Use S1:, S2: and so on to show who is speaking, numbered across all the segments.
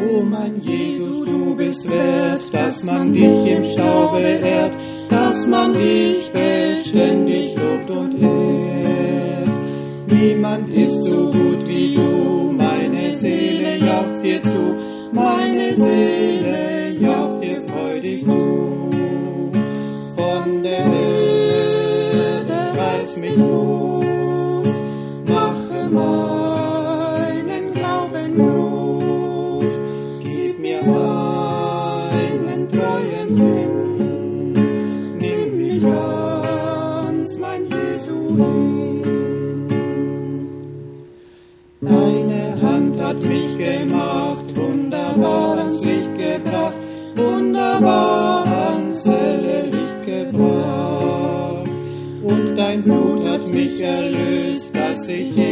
S1: O mein Jesus, du bist wert, dass man dich im Staube ehrt, dass man dich beständig lobt und ehrt. Niemand ist so gut wie du, meine Seele jaucht dir zu, meine Seele mich erlöst, dass ich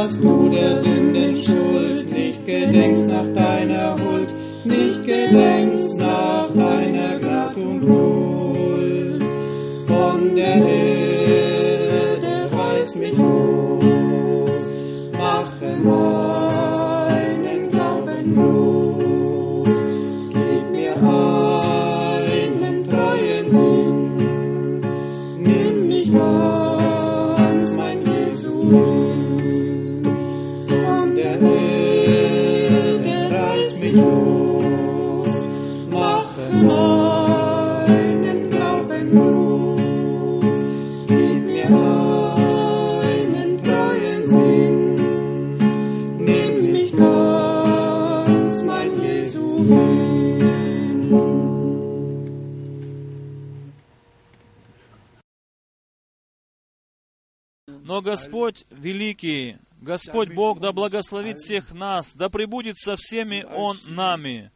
S1: las
S2: nubes. Господь Бог, да благословит всех нас, да пребудет со всеми Он нами.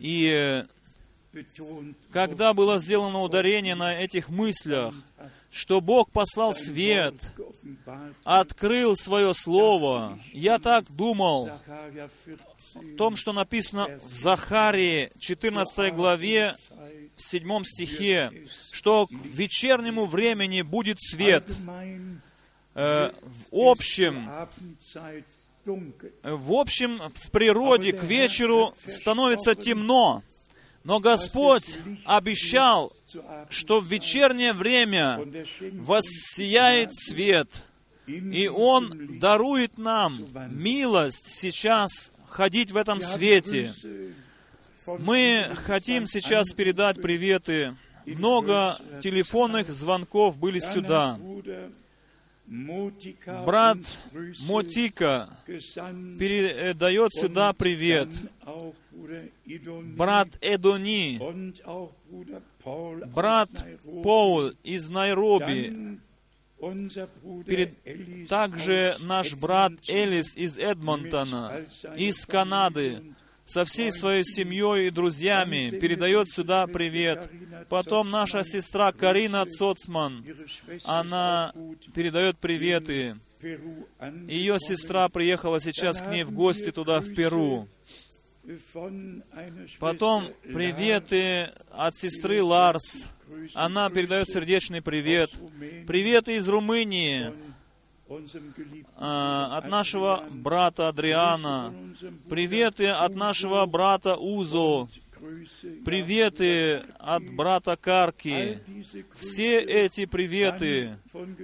S2: И э, когда было сделано ударение на этих мыслях, что Бог послал свет, открыл свое слово, я так думал о
S3: 14
S2: том, что написано в Захарии 14 главе, в 7 стихе, что к вечернему времени будет свет. Э, В общем, в общем, в природе к вечеру становится темно. Но Господь обещал, что в вечернее время воссияет свет, и Он дарует нам милость сейчас ходить в этом свете. Мы хотим сейчас передать приветы. Много телефонных звонков были сюда. Брат Мотика передает сюда привет. Брат Эдони, брат. Пол из Найроби, перед- также наш брат Элис из Эдмонтона, из Канады, со всей своей семьей и друзьями передает сюда привет. Потом наша сестра Карина Цоцман, она передает приветы. Ее сестра приехала сейчас к ней в гости туда, в Перу. Потом приветы от сестры Ларс. Она передает сердечный привет. Приветы из Румынии от
S3: Bruder
S2: нашего брата Адриана. Приветы от нашего брата Узо. Приветы от брата Карки. Все эти приветы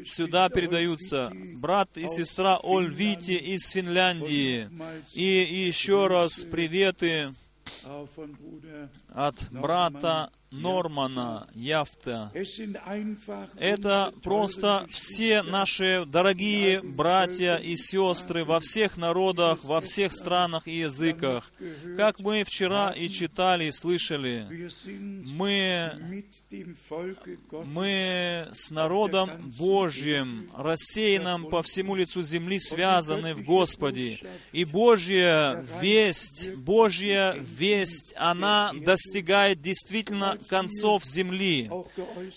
S2: сюда передаются. Брат и сестра Ольвити из Финляндии. И еще раз приветы от брата Нормана Яфта. Это просто все наши дорогие братья и сестры во всех народах, во всех странах и языках. Как мы вчера и читали, и слышали, мы, мы с народом Божьим, рассеянным по всему лицу земли, связаны в Господе. И Божья весть, Божья весть, она достигает действительно концов земли.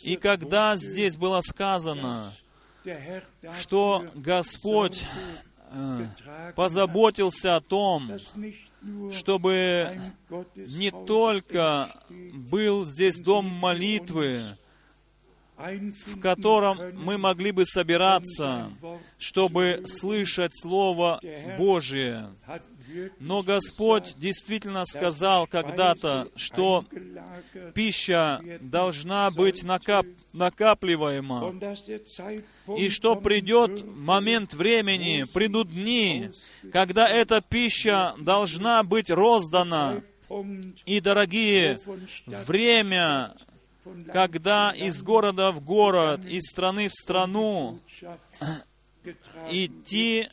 S2: И когда здесь было сказано, что Господь э, позаботился о том, чтобы не только был здесь дом молитвы, в котором мы могли бы собираться, чтобы слышать Слово Божие. Но Господь действительно сказал когда-то, что пища должна быть накап накапливаема, и что придет момент времени, придут дни, когда эта пища должна быть роздана. И, дорогие, время, когда из города в город, из страны в страну идти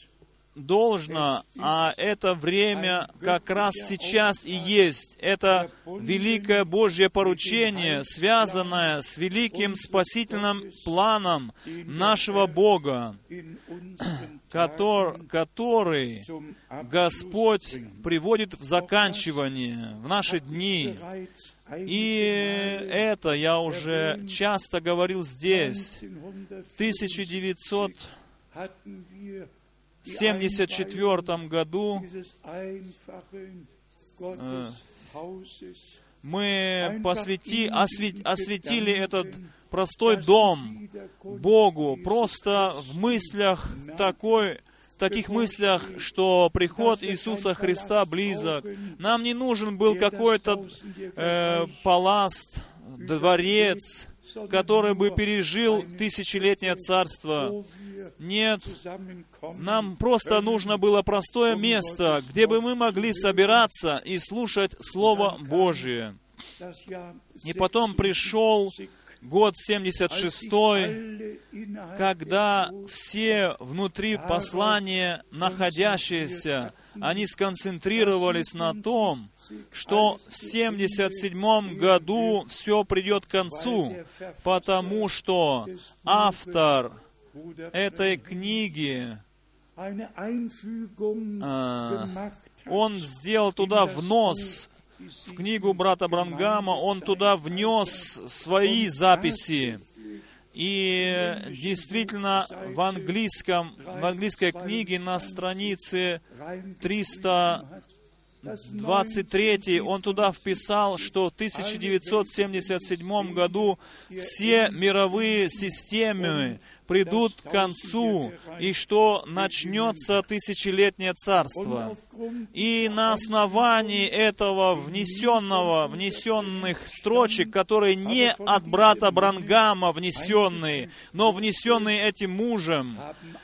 S2: должно, а это время как раз сейчас и есть. Это великое Божье поручение, связанное с великим спасительным планом нашего Бога, который, Господь приводит в заканчивание в наши дни. И это я уже часто говорил здесь. В 1900 1974 году э, мы посвяти, освет, осветили этот простой дом Богу, просто в мыслях такой, таких мыслях, что приход Иисуса Христа близок. Нам не нужен был какой-то э, паласт, дворец, который бы пережил тысячелетнее царство. Нет, нам просто нужно было простое место, где бы мы могли собираться и слушать Слово Божие. И потом пришел год 76 когда все внутри послания находящиеся, они сконцентрировались на том, что в 77 году все придет к концу, потому что автор этой книги, он сделал туда внос в книгу брата Брангама, он туда внес свои записи. И действительно, в английском, в английской книге на странице 323 он туда вписал, что в 1977 году все мировые системы придут к концу, и что начнется тысячелетнее царство. И на основании этого внесенного, внесенных строчек, которые не от брата Брангама внесенные, но внесенные этим мужем,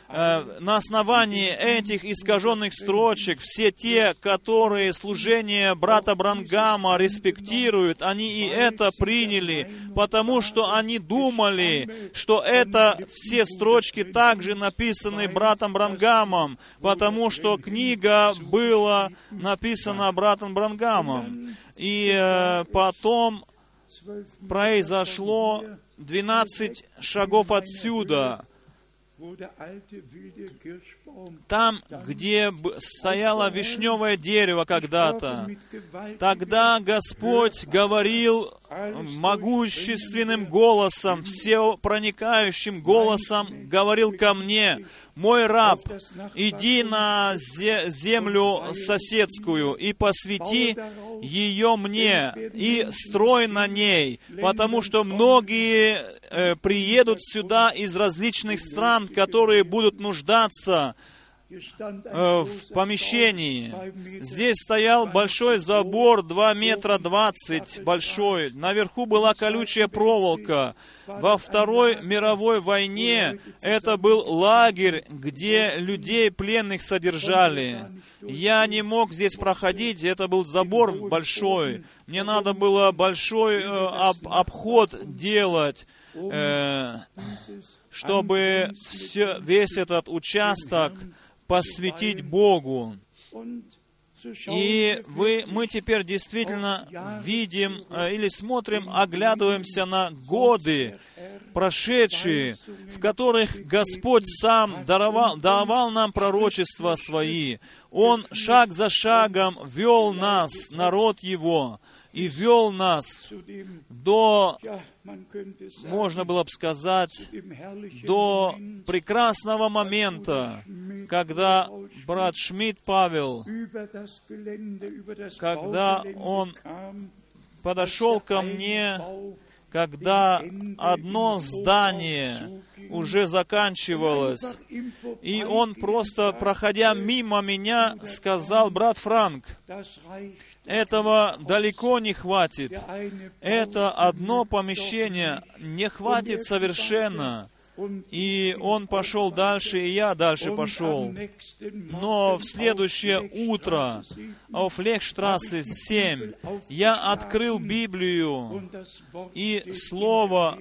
S2: э, на основании этих искаженных строчек, все те, которые служение брата Брангама респектируют, они и это приняли, потому что они думали, что это все строчки также написаны братом Брангамом, потому что книга была было написано братом Брангамом. И э, потом произошло 12 шагов отсюда. Там, где стояло вишневое дерево когда-то, тогда Господь говорил могущественным голосом, все проникающим голосом, говорил ко мне, мой раб, иди на землю соседскую и посвяти ее мне, и строй на ней, потому что многие э, приедут сюда из различных стран, которые будут нуждаться в помещении. Здесь стоял большой забор, 2 метра 20 большой. Наверху была колючая проволока. Во Второй мировой войне это был лагерь, где людей пленных содержали. Я не мог здесь проходить, это был забор большой. Мне надо было большой э, об, обход делать, э, чтобы все, весь этот участок посвятить Богу. И вы, мы теперь действительно видим э, или смотрим, оглядываемся на годы, прошедшие, в которых Господь сам даровал, давал нам пророчества свои. Он шаг за шагом вел нас, народ Его, и вел нас до, можно было бы сказать, до прекрасного момента, когда брат Шмидт Павел, когда он подошел ко мне, когда одно здание уже заканчивалось, и он просто, проходя мимо меня, сказал, брат Франк, этого далеко не хватит. Это одно помещение не хватит совершенно. И он пошел дальше, и я дальше пошел. Но в следующее утро, в Флехштрассе 7, я открыл Библию, и Слово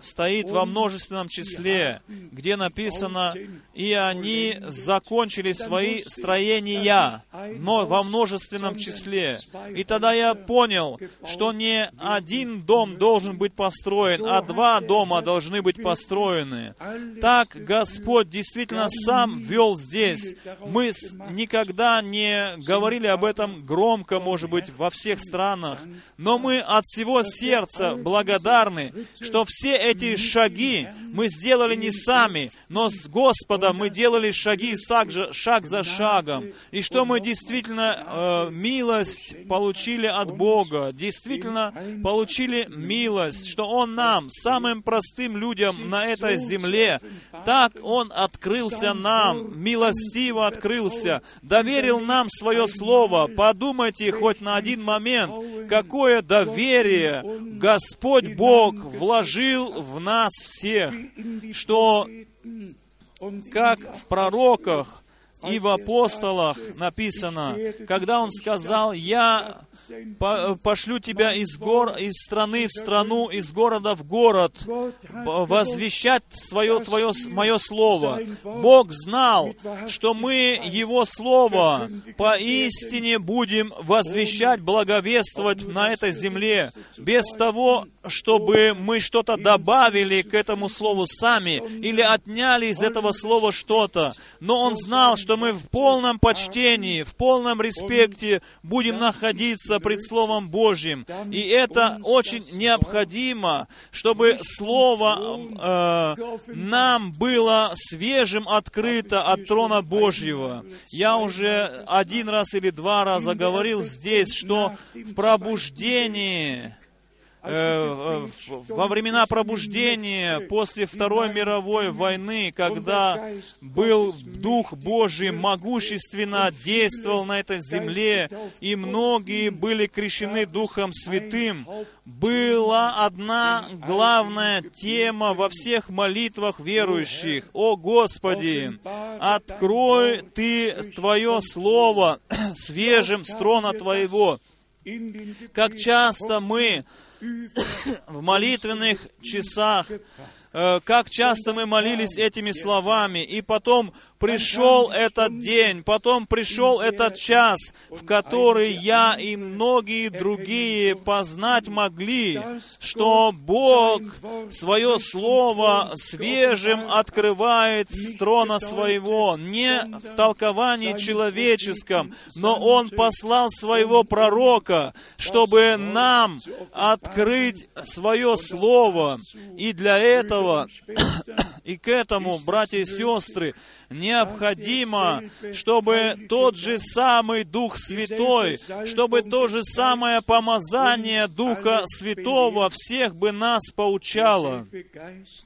S2: стоит во множественном числе, где написано, «И они закончили свои строения», но во множественном числе. И тогда я понял, что не один дом должен быть построен, а два дома должны быть построены. Так Господь действительно сам вел здесь. Мы никогда не говорили об этом громко, может быть, во всех странах, но мы от всего сердца благодарны, что все эти шаги мы сделали не сами, но с Господом мы делали шаги шаг за шагом. И что мы действительно э, милость получили от Бога, действительно получили милость, что Он нам, самым простым людям на этой земле, так Он открылся нам, милостиво открылся, доверил нам свое Слово. Подумайте хоть на один момент, какое доверие Господь Бог вложил в нас всех, что как в пророках и в апостолах написано, когда он сказал, «Я пошлю тебя из, гор, из страны в страну, из города в город, возвещать свое, твое, мое слово». Бог знал, что мы Его Слово поистине будем возвещать, благовествовать на этой земле, без того, чтобы мы что-то добавили к этому Слову сами или отняли из этого Слова что-то. Но Он знал, что мы в полном почтении, в полном респекте будем находиться пред Словом Божьим. И это очень необходимо, чтобы Слово э, нам было свежим открыто от трона Божьего. Я уже один раз или два раза говорил здесь, что в пробуждении Э, во времена пробуждения после Второй мировой войны, когда был Дух Божий могущественно действовал на этой земле, и многие были крещены Духом Святым, была одна главная тема во всех молитвах верующих. «О Господи, открой Ты Твое Слово свежим с трона Твоего». Как часто мы в молитвенных часах, э, как часто мы молились этими словами, и потом пришел этот день, потом пришел этот час, в который я и многие другие познать могли, что Бог свое Слово свежим открывает с трона своего, не в толковании человеческом, но Он послал своего пророка, чтобы нам открыть свое Слово. И для этого, и к этому, братья и сестры, не необходимо, чтобы тот же самый Дух Святой, чтобы то же самое помазание Духа Святого всех бы нас поучало.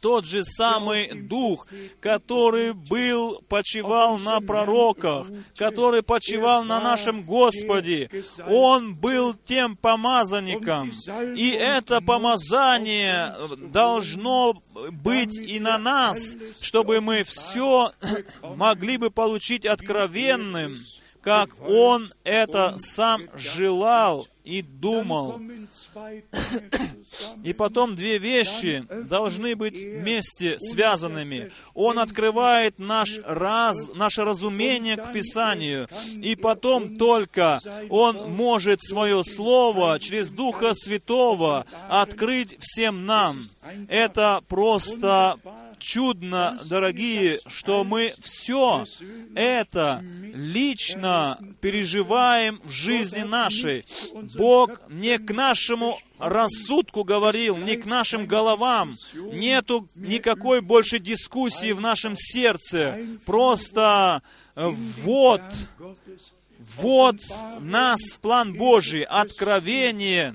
S2: Тот же самый Дух, который был, почивал на пророках, который почивал на нашем Господе, Он был тем помазанником. И это помазание должно быть и на нас, чтобы мы все могли бы получить откровенным, как Он это сам желал и думал. И потом две вещи должны быть вместе связанными. Он открывает наш раз, наше разумение к Писанию, и потом только Он может свое Слово через Духа Святого открыть всем нам. Это просто чудно, дорогие, что мы все это лично переживаем в жизни нашей. Бог не к нашему рассудку говорил, не к нашим головам. Нету никакой больше дискуссии в нашем сердце. Просто вот вот нас в план Божий, откровение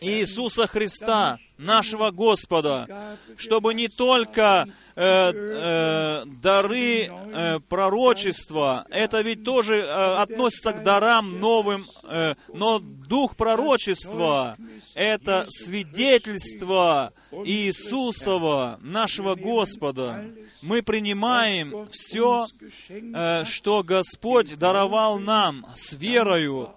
S2: Иисуса Христа, нашего Господа, чтобы не только э, э, дары э, пророчества, это ведь тоже э, относится к дарам новым, э, но дух пророчества — это свидетельство Иисусова, нашего Господа. Мы принимаем все, э, что Господь даровал нам с верою.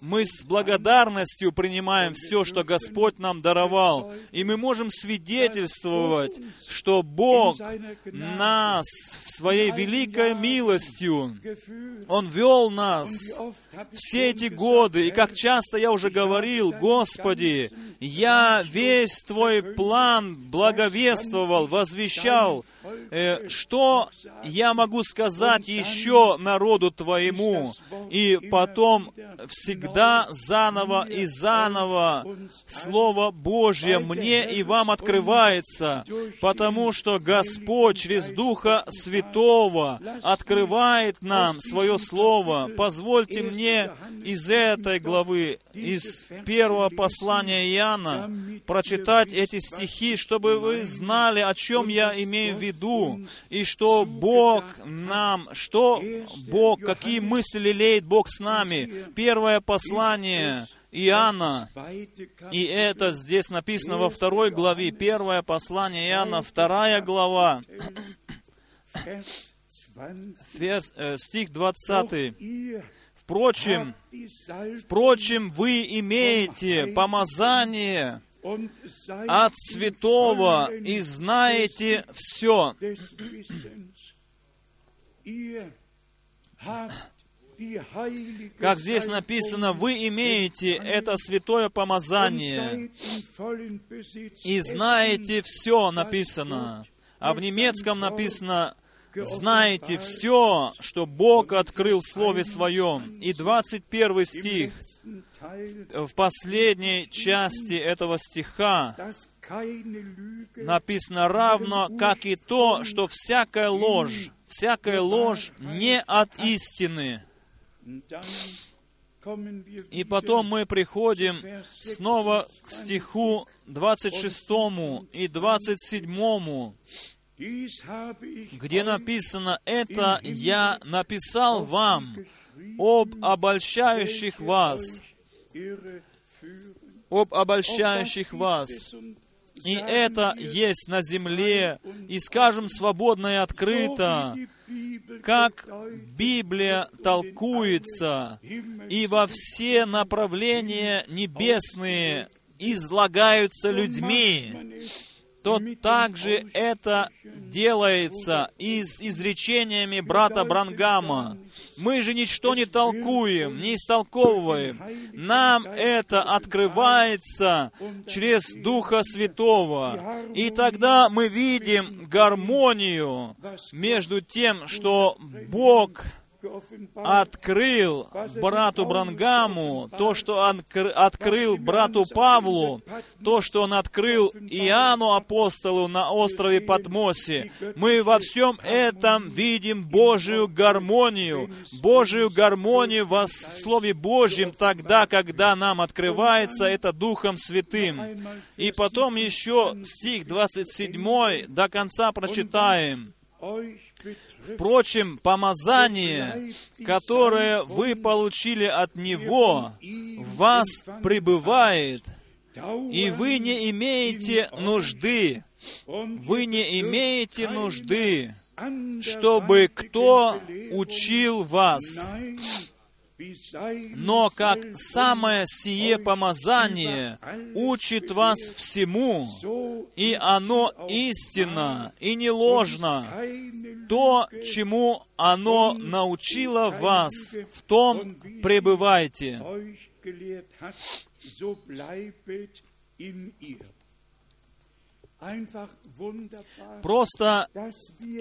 S2: Мы с благодарностью принимаем все, что Господь нам даровал. И мы можем свидетельствовать, что Бог нас в своей великой милостью, Он вел нас все эти годы. И как часто я уже говорил, Господи, я весь Твой план благовествовал, возвещал, э, что я могу сказать еще народу Твоему. И потом всегда заново и заново Слово Божье мне и вам открывается, потому что Господь через Духа Святого открывает нам свое Слово. Позвольте мне из этой главы, из первого послания Иоанна, прочитать эти стихи, чтобы вы знали, о чем я имею в виду, и что Бог нам, что Бог, какие мысли лелеет Бог с нами. Первое послание Иоанна, и это здесь написано во второй главе, первое послание Иоанна, вторая глава, Верс, э, стих 20. Впрочем, впрочем, вы имеете помазание от святого и знаете все. Как здесь написано, вы имеете это святое помазание и знаете все, написано. А в немецком написано, знаете все, что Бог открыл в Слове Своем. И 21 стих, в последней части этого стиха написано равно, как и то, что всякая ложь, всякая ложь не от истины. И потом мы приходим снова к стиху 26 и 27, где написано, «Это я написал вам об обольщающих вас, об обольщающих вас. И это есть на земле, и скажем свободно и открыто, как Библия толкуется, и во все направления небесные излагаются людьми, то также это делается и с изречениями брата Брангама. Мы же ничто не толкуем, не истолковываем. Нам это открывается через Духа Святого. И тогда мы видим гармонию между тем, что Бог открыл брату Брангаму, то, что он кр- открыл брату Павлу, то, что он открыл Иоанну апостолу на острове Патмосе. Мы во всем этом видим Божию гармонию, Божию гармонию во Слове Божьем тогда, когда нам открывается это Духом Святым. И потом еще стих 27 до конца прочитаем. Впрочем, помазание, которое вы получили от Него, в вас пребывает, и вы не имеете нужды, вы не имеете нужды, чтобы кто учил вас. Но как самое сие помазание учит вас всему, и оно истинно и не ложно, то, чему оно научило вас, в том пребывайте. Просто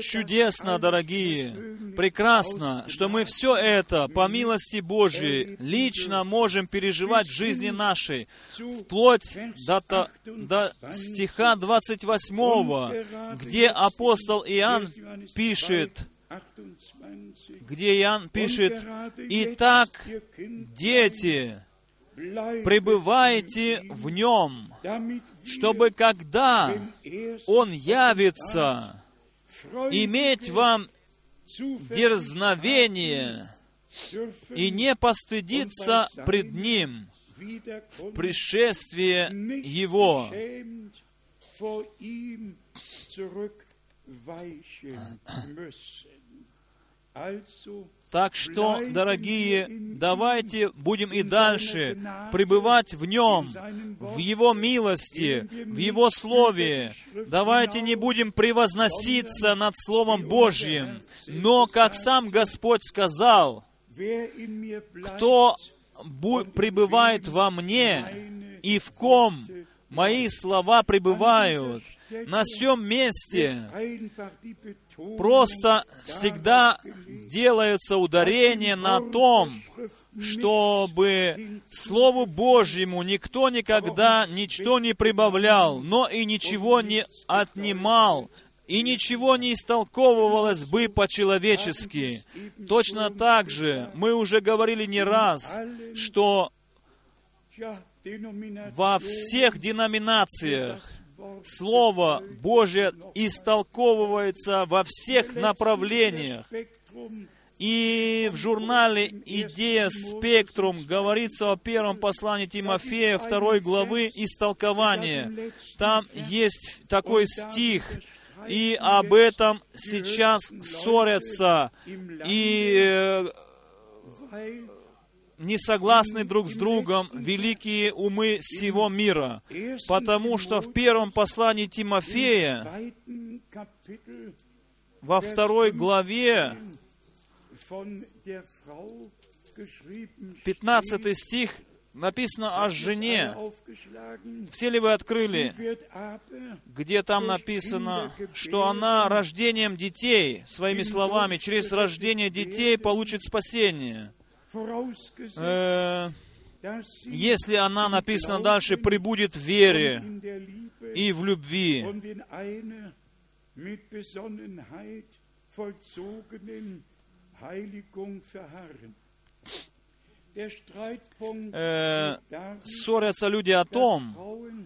S2: чудесно, дорогие, прекрасно, что мы все это по милости Божией лично можем переживать в жизни нашей, вплоть до, то- до стиха 28, где апостол Иоанн пишет,
S3: 28,
S2: где Иоанн пишет, «Итак, дети, пребывайте в Нем, чтобы когда Он явится, иметь вам дерзновение и не постыдиться пред Ним в пришествие Его.
S3: Also,
S2: Так что, дорогие, давайте будем и дальше пребывать в Нем, в Его милости, в Его Слове. Давайте не будем превозноситься над Словом Божьим, но, как сам Господь сказал, кто пребывает во мне, и в ком мои слова пребывают, на всем месте просто всегда делаются ударения на том, чтобы Слову Божьему никто никогда ничто не прибавлял, но и ничего не отнимал, и ничего не истолковывалось бы по-человечески. Точно так же мы уже говорили не раз, что во всех деноминациях Слово Божье истолковывается во всех направлениях. И в журнале «Идея Спектрум» говорится о первом послании Тимофея, второй главы, истолкования. Там есть такой стих, и об этом сейчас ссорятся, и э, не согласны друг с другом великие умы всего мира. Потому что в первом послании Тимофея, во второй главе,
S3: von der Frau geschrieben
S2: 15 стих, написано о жене. Все ли вы открыли, где там написано, что она рождением детей, своими словами, через рождение детей получит спасение? Э, если она, написано дальше, прибудет в вере и в любви. Äh, Ссорятся люди о том,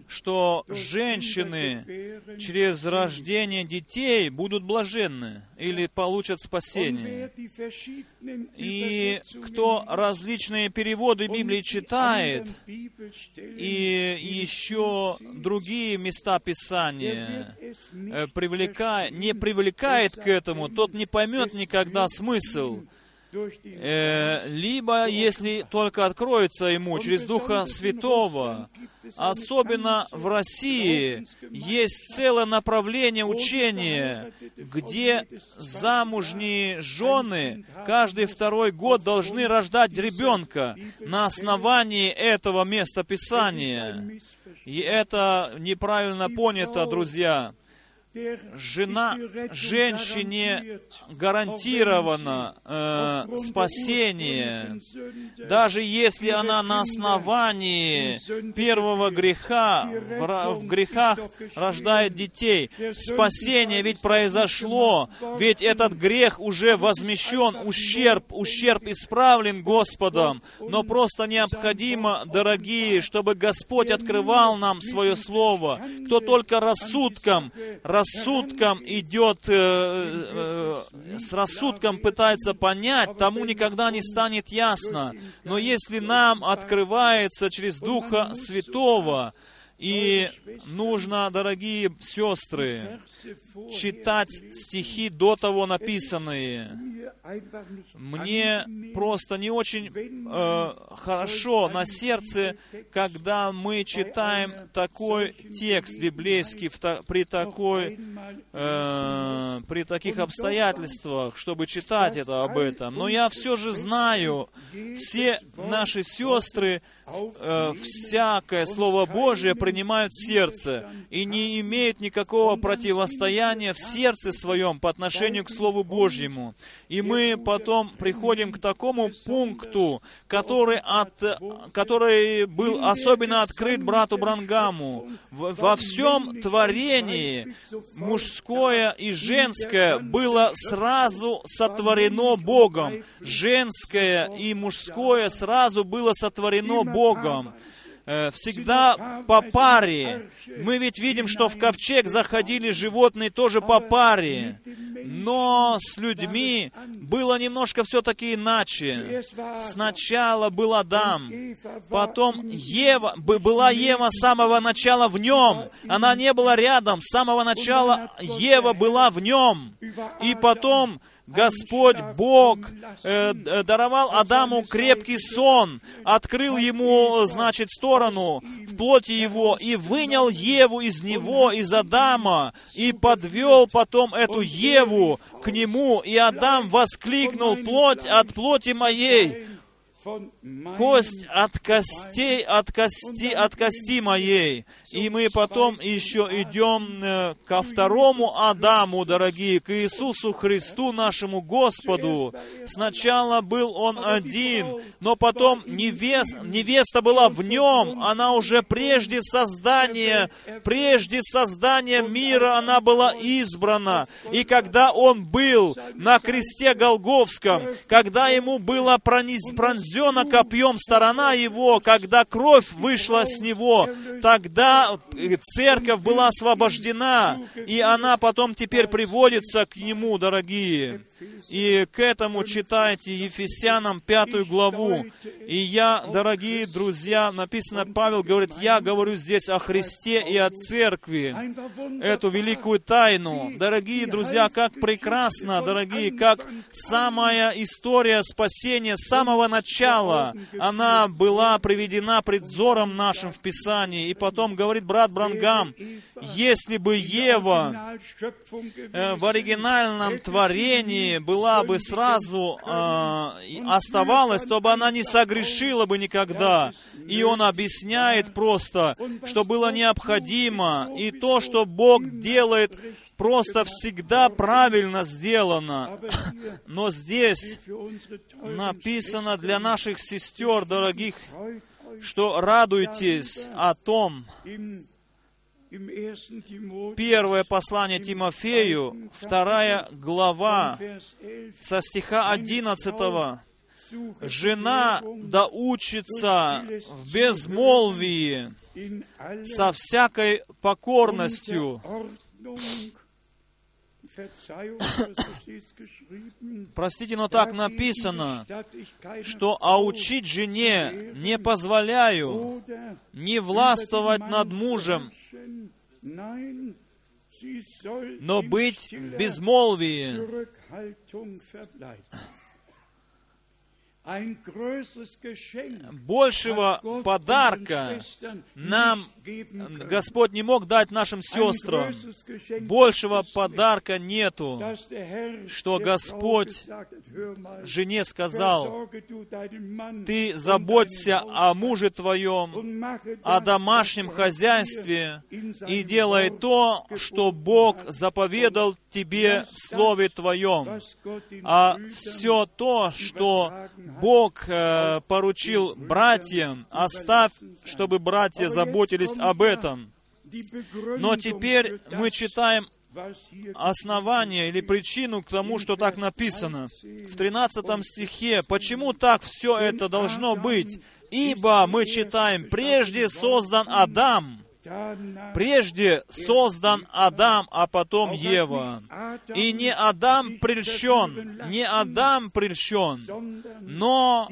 S2: что женщины через рождение детей будут блаженны или получат спасение. И кто различные переводы Библии читает, и еще другие места Писания
S3: wird es
S2: э,
S3: nicht
S2: привлека- не привлекает к этому, тот не поймет никогда смысл. Э, Либо, если только откроется ему через Духа Святого, особенно в России, есть целое направление учения, где замужние жены каждый второй год должны рождать ребенка на основании этого места Писания. И это неправильно понято, друзья. Жена, женщине гарантировано э, спасение, даже если она на основании первого греха, в, в грехах рождает детей. Спасение ведь произошло, ведь этот грех уже возмещен, ущерб, ущерб исправлен Господом, но просто необходимо, дорогие, чтобы Господь открывал нам свое Слово. Кто только рассудком, рассудком идет, э, э, с рассудком пытается понять, тому никогда не станет ясно. Но если нам открывается через Духа Святого, и нужно, дорогие сестры, читать стихи до того написанные. Мне просто не очень э, хорошо на сердце, когда мы читаем такой текст библейский в та, при такой э, при таких обстоятельствах, чтобы читать это об этом. Но я все же знаю, все наши сестры э, всякое Слово Божие принимают в сердце и не имеют никакого противостояния в сердце своем по отношению к Слову Божьему. И мы потом приходим к такому пункту, который, от, который был особенно открыт брату Брангаму. Во всем творении мужское и женское было сразу сотворено Богом. Женское и мужское сразу было сотворено Богом. Э, всегда по паре. Мы ведь видим, что в ковчег заходили животные тоже по паре. Но с людьми было немножко все-таки иначе. Сначала был Адам, потом Ева, была Ева с самого начала в нем. Она не была рядом, с самого начала Ева была в нем. И потом Господь Бог э, даровал Адаму крепкий сон, открыл ему, значит, сторону в плоти его и вынял Еву из него, из Адама, и подвел потом эту Еву к нему, и Адам воскликнул, плоть от плоти моей, кость от костей, от кости, от кости моей. И мы потом еще идем э, ко второму Адаму, дорогие, к Иисусу Христу, нашему Господу. Сначала был Он один, но потом невест, невеста была в нем, она уже прежде создания, прежде создания мира она была избрана. И когда Он был на кресте Голговском, когда Ему было пронзено копьем сторона Его, когда кровь вышла с Него, тогда церковь была освобождена, и она потом теперь приводится к Нему, дорогие. И к этому читайте Ефесянам пятую главу. И я, дорогие друзья, написано, Павел говорит, я говорю здесь о Христе и о Церкви, эту великую тайну. Дорогие друзья, как прекрасно, дорогие, как самая история спасения с самого начала, она была приведена пред взором нашим в Писании. И потом говорит брат Брангам, если бы Ева э, в оригинальном творении была бы сразу э, оставалась, то бы она не согрешила бы никогда. И он объясняет просто, что было необходимо, и то, что Бог делает, просто всегда правильно сделано. Но здесь написано для наших сестер, дорогих, что радуйтесь о том, Первое послание Тимофею, вторая глава, со стиха 11. «Жена да учится в безмолвии со всякой покорностью, Простите, но так написано, что «а учить жене не позволяю, не властвовать над мужем, но быть в безмолвии». Большего подарка нам. Господь не мог дать нашим сестрам. Большего подарка нету. что Господь
S3: gesagt hat, «Hör mal,
S2: Жене сказал, ты заботься о муже твоем, о домашнем
S3: Gott
S2: хозяйстве и делай то, что Бог заповедал тебе в Слове Твоем. А все то, что Бог э, поручил братьям, оставь, чтобы братья заботились об этом. Но теперь мы читаем основание или причину к тому, что так написано. В 13 стихе, почему так все это должно быть? Ибо мы читаем, прежде создан Адам, прежде создан Адам, а потом Ева. И не Адам прельщен, не Адам прельщен, но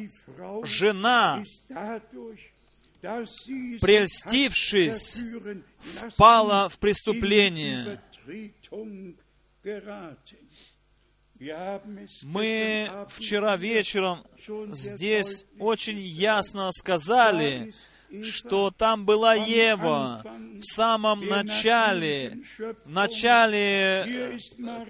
S2: жена, прельстившись, впала в преступление. Мы вчера вечером здесь очень ясно сказали, что там была Ева в самом начале, в начале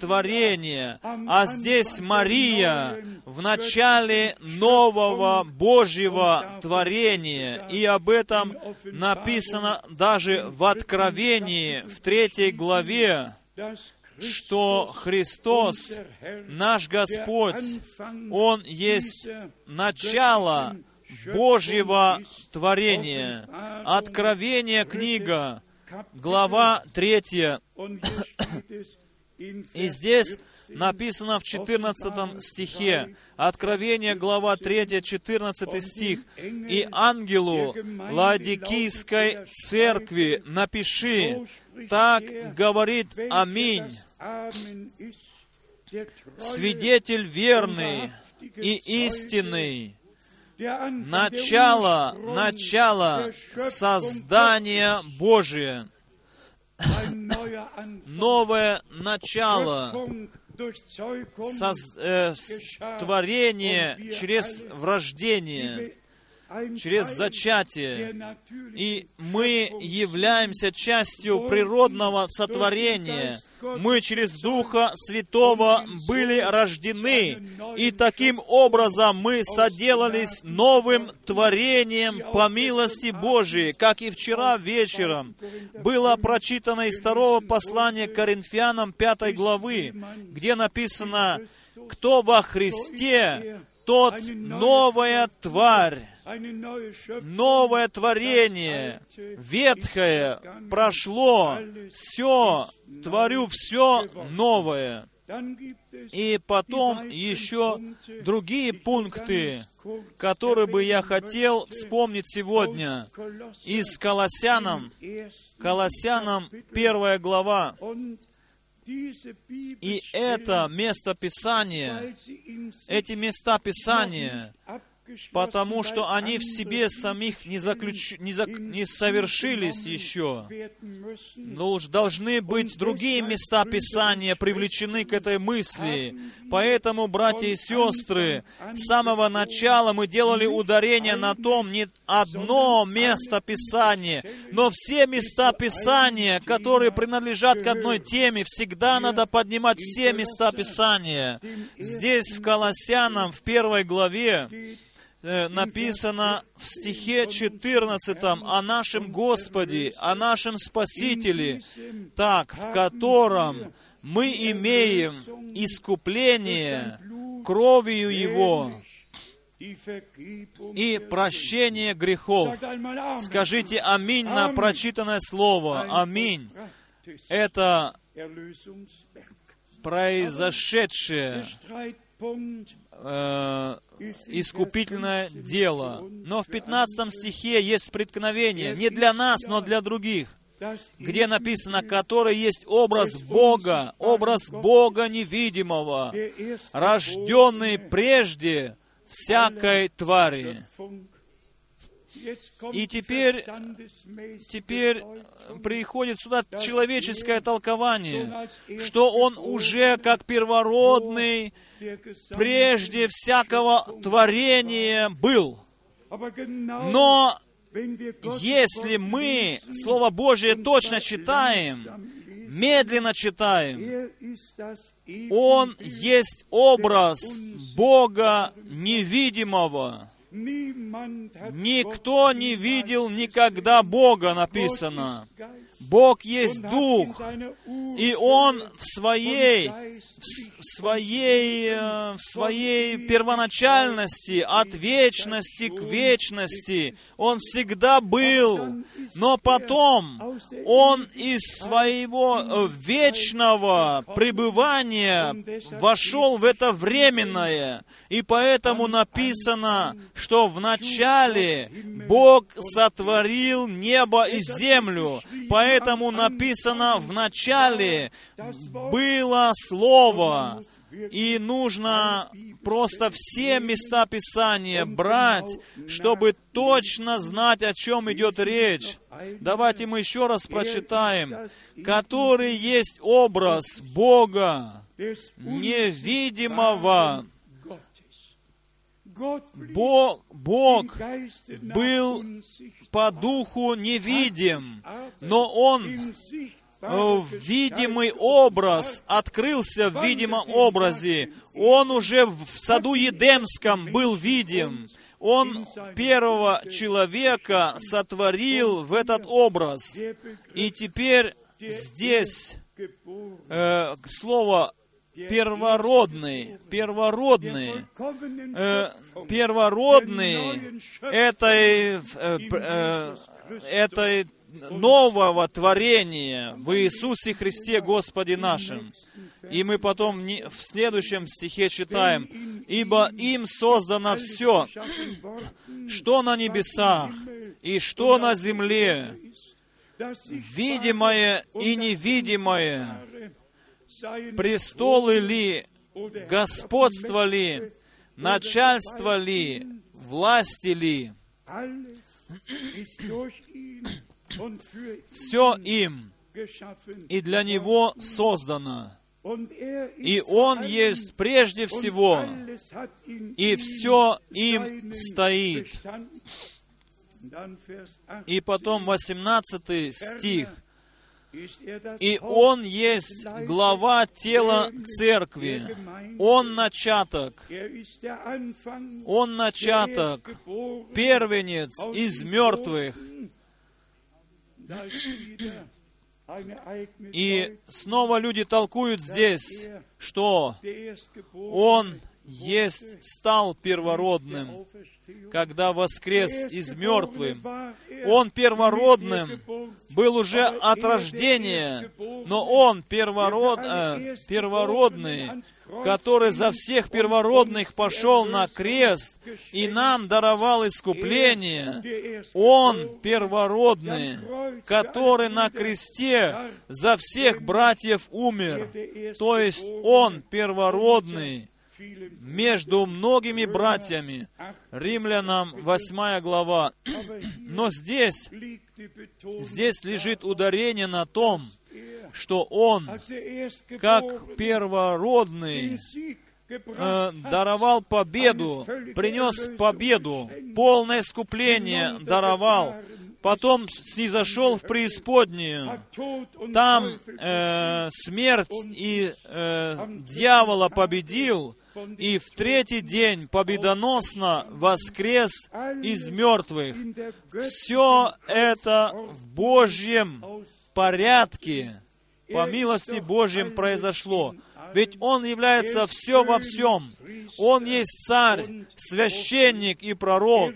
S2: творения, а здесь Мария в начале нового Божьего творения. И об этом написано даже в Откровении, в третьей главе, что Христос, наш Господь, Он есть начало Божьего творения. Откровение книга, глава 3.
S3: Und hier steht es in
S2: И здесь
S3: 14,
S2: написано в 14 стихе, Откровение, глава 3, 14 стих, «И ангелу Ладикийской церкви напиши, так говорит Аминь, свидетель верный и истинный, начало, начало создания Божия, новое начало, соз- э, творение через врождение, через зачатие. И мы являемся частью природного сотворения. Мы через Духа Святого были рождены, и таким образом мы соделались новым творением по милости Божией, как и вчера вечером. Было прочитано из второго послания Коринфянам 5 главы, где написано, «Кто во Христе, тот новая тварь, новое творение, ветхое прошло, все, творю все новое. И потом еще другие пункты, которые бы я хотел вспомнить сегодня из Колоссянам, Колоссянам первая глава. И это место Писания, эти места Писания, потому что они в себе самих не, заключ... не, зак- не совершились еще. Должны быть другие места Писания привлечены к этой мысли. Поэтому, братья и сестры, с самого начала мы делали ударение на том, не одно место Писания, но все места Писания, которые принадлежат к одной теме, всегда надо поднимать все места Писания. Здесь, в Колоссянам, в первой главе, написано в стихе 14 о нашем Господе, о нашем Спасителе, так, в котором мы имеем искупление кровью Его и прощение грехов. Скажите «Аминь» на прочитанное слово. «Аминь». Это произошедшее э, искупительное дело. Но в 15 стихе есть преткновение не для нас, но для других, где написано, который есть образ Бога, образ Бога невидимого, рожденный прежде всякой твари. И теперь, теперь приходит сюда человеческое толкование, что он уже как первородный прежде всякого творения был. Но если мы Слово Божие точно читаем, медленно читаем, Он есть образ Бога невидимого. Никто не видел никогда Бога, написано. Бог есть Дух, и Он в своей, в своей, э, в своей первоначальности, от вечности к вечности, Он всегда был, но потом Он из своего э, вечного пребывания вошел в это временное, и поэтому написано, что в начале Бог сотворил небо и землю, поэтому Поэтому написано в начале было Слово, и нужно просто все места Писания брать, чтобы точно знать, о чем идет речь. Давайте мы еще раз прочитаем, который есть образ Бога, невидимого. Бог, Бог был по духу невидим, но Он в видимый образ открылся в видимом образе. Он уже в саду Едемском был видим. Он первого человека сотворил в этот образ. И теперь здесь э, слово первородный, первородный, э, первородный этой, э, э, этой нового творения в Иисусе Христе Господе нашим. И мы потом в следующем стихе читаем, «Ибо им создано все, что на небесах и что на земле, видимое и невидимое, престолы ли, господство ли, начальство ли, власти ли, все им и для Него создано. И Он есть прежде всего, и все им стоит. И потом 18 стих. И Он есть глава тела церкви. Он начаток. Он начаток, первенец из мертвых. И снова люди толкуют здесь, что Он есть стал первородным, когда воскрес из мертвых. Он первородным был уже от рождения, но Он первород, э, первородный, который за всех первородных пошел на крест и нам даровал искупление. Он первородный, который на кресте за всех братьев умер. То есть Он первородный, между многими братьями. Римлянам 8 глава. Но здесь, здесь лежит ударение на том, что Он, как первородный, э, даровал победу, принес победу, полное искупление даровал, потом снизошел в преисподнюю. Там э, смерть и э, дьявола победил, и в третий день победоносно воскрес из мертвых. Все это в Божьем порядке, по милости Божьим произошло. Ведь Он является все во всем. Он есть царь, священник и пророк.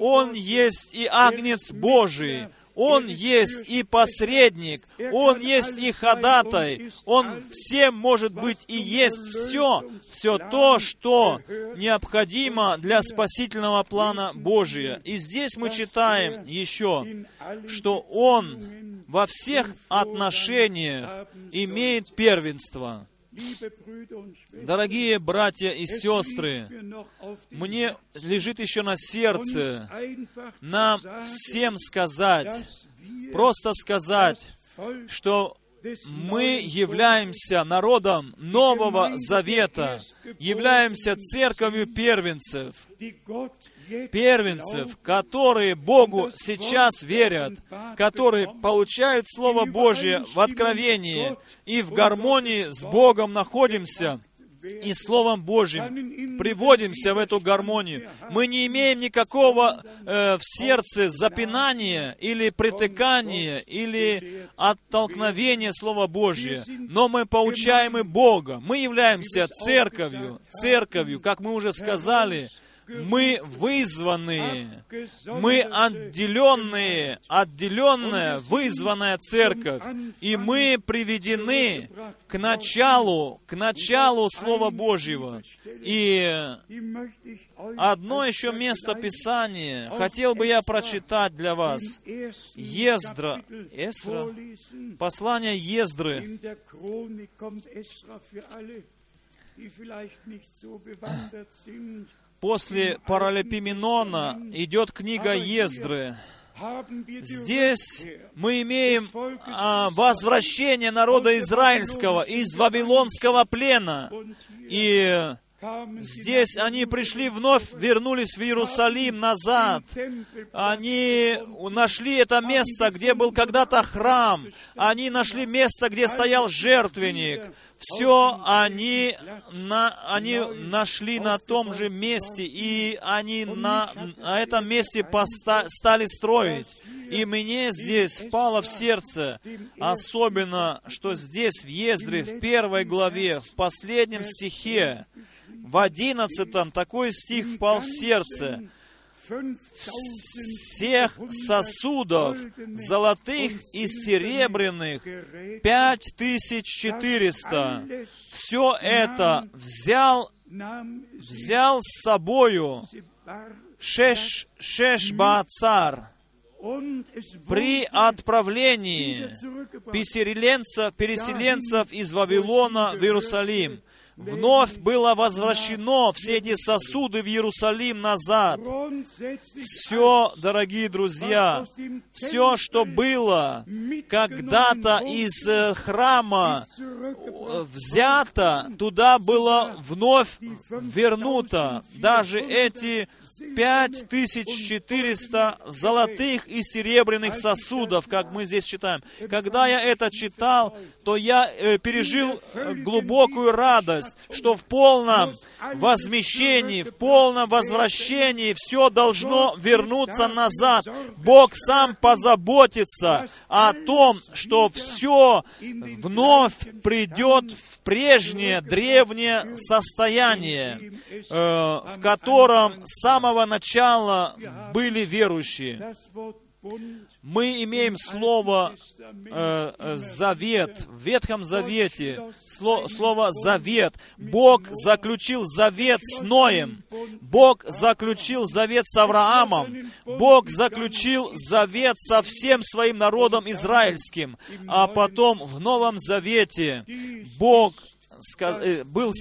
S2: Он есть и агнец Божий. Он есть и посредник, Он есть и ходатай, Он всем может быть и есть все, все то, что необходимо для спасительного плана Божия. И здесь мы читаем еще, что Он во всех отношениях имеет первенство. Дорогие братья и сестры, мне лежит еще на сердце нам всем сказать, просто сказать, что мы являемся народом Нового Завета, являемся церковью первенцев, первенцев, которые Богу сейчас верят, которые получают Слово Божье в откровении и в гармонии с Богом находимся, и Словом Божьим приводимся в эту гармонию. Мы не имеем никакого э, в сердце запинания или притыкания или оттолкновения Слова Божьего, но мы поучаем и Бога. Мы являемся церковью, церковью, как мы уже сказали, мы вызванные, мы отделенные, отделенная, вызванная церковь, и мы приведены к началу, к началу Слова Божьего. И одно еще место Писания хотел бы я прочитать для вас. Ездра, Эсра, послание Ездры, После Паралипименона идет книга Ездры. Здесь мы имеем а, возвращение народа израильского из Вавилонского плена. И Здесь они пришли вновь, вернулись в Иерусалим назад. Они нашли это место, где был когда-то храм. Они нашли место, где стоял жертвенник. Все они, на, они нашли на том же месте, и они на, на этом месте поста, стали строить. И мне здесь впало в сердце, особенно, что здесь, в Ездре, в первой главе, в последнем стихе, в одиннадцатом такой стих впал в сердце. Всех сосудов, золотых и серебряных, пять тысяч четыреста. Все это взял, взял с собою Шеш, Шешбаацар при отправлении переселенцев, переселенцев из Вавилона в Иерусалим вновь было возвращено все эти сосуды в Иерусалим назад. Все, дорогие друзья, все, что было когда-то из э, храма взято, туда было вновь вернуто. Даже эти 5400 золотых и серебряных сосудов, как мы здесь читаем. Когда я это читал, то я э, пережил э, глубокую радость, что в полном возмещении, в полном возвращении все должно вернуться назад. Бог сам позаботится о том, что все вновь придет в прежнее древнее состояние, э, в котором с самого начала были верующие мы имеем слово э, э, завет в Ветхом Завете, сло, слово завет. Бог заключил завет с Ноем, Бог заключил завет с Авраамом, Бог заключил завет со всем своим народом израильским, а потом в Новом Завете Бог был,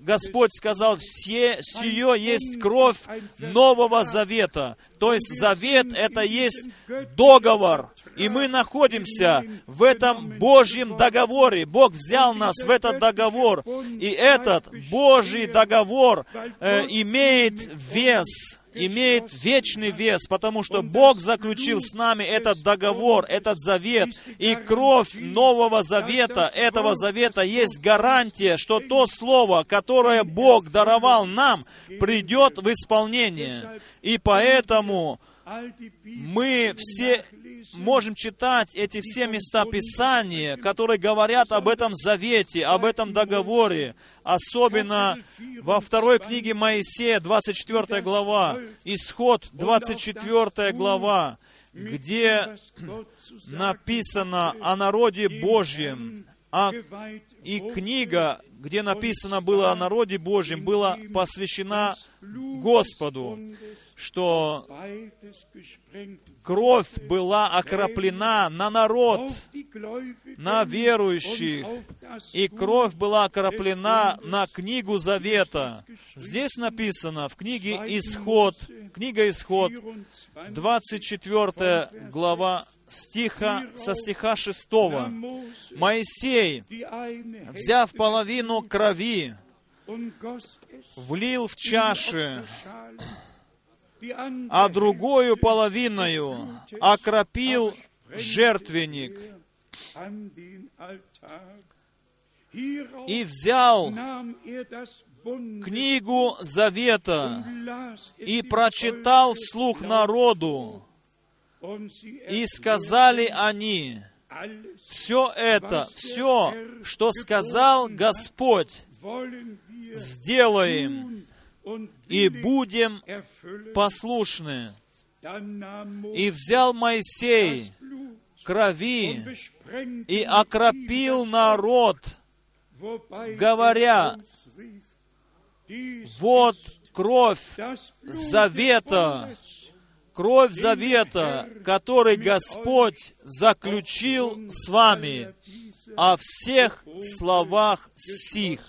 S2: Господь сказал, все сие есть кровь Нового Завета. То есть завет — это есть договор. И мы находимся в этом Божьем договоре. Бог взял нас в этот договор. И этот Божий договор э, имеет вес имеет вечный вес, потому что Бог заключил с нами этот договор, этот завет, и кровь Нового Завета, этого завета есть гарантия, что то Слово, которое Бог даровал нам, придет в исполнение. И поэтому мы все можем читать эти все места Писания, которые говорят об этом завете, об этом договоре, особенно во второй книге Моисея, 24 глава, Исход, 24 глава, где написано о народе Божьем, а и книга, где написано было о народе Божьем, была посвящена Господу что кровь была окроплена на народ, на верующих, и кровь была окроплена на книгу Завета. Здесь написано в книге Исход, книга Исход,
S3: 24.
S2: 24 глава стиха, со стиха 6.
S3: Da Mose
S2: Моисей, взяв половину крови, влил в чаши, а другую половиною окропил жертвенник. И взял книгу Завета и прочитал вслух народу, и сказали они, все это, все, что сказал Господь, сделаем и будем послушны. И взял Моисей крови и окропил народ, говоря, вот кровь завета, кровь завета, который Господь заключил с вами о всех словах сих.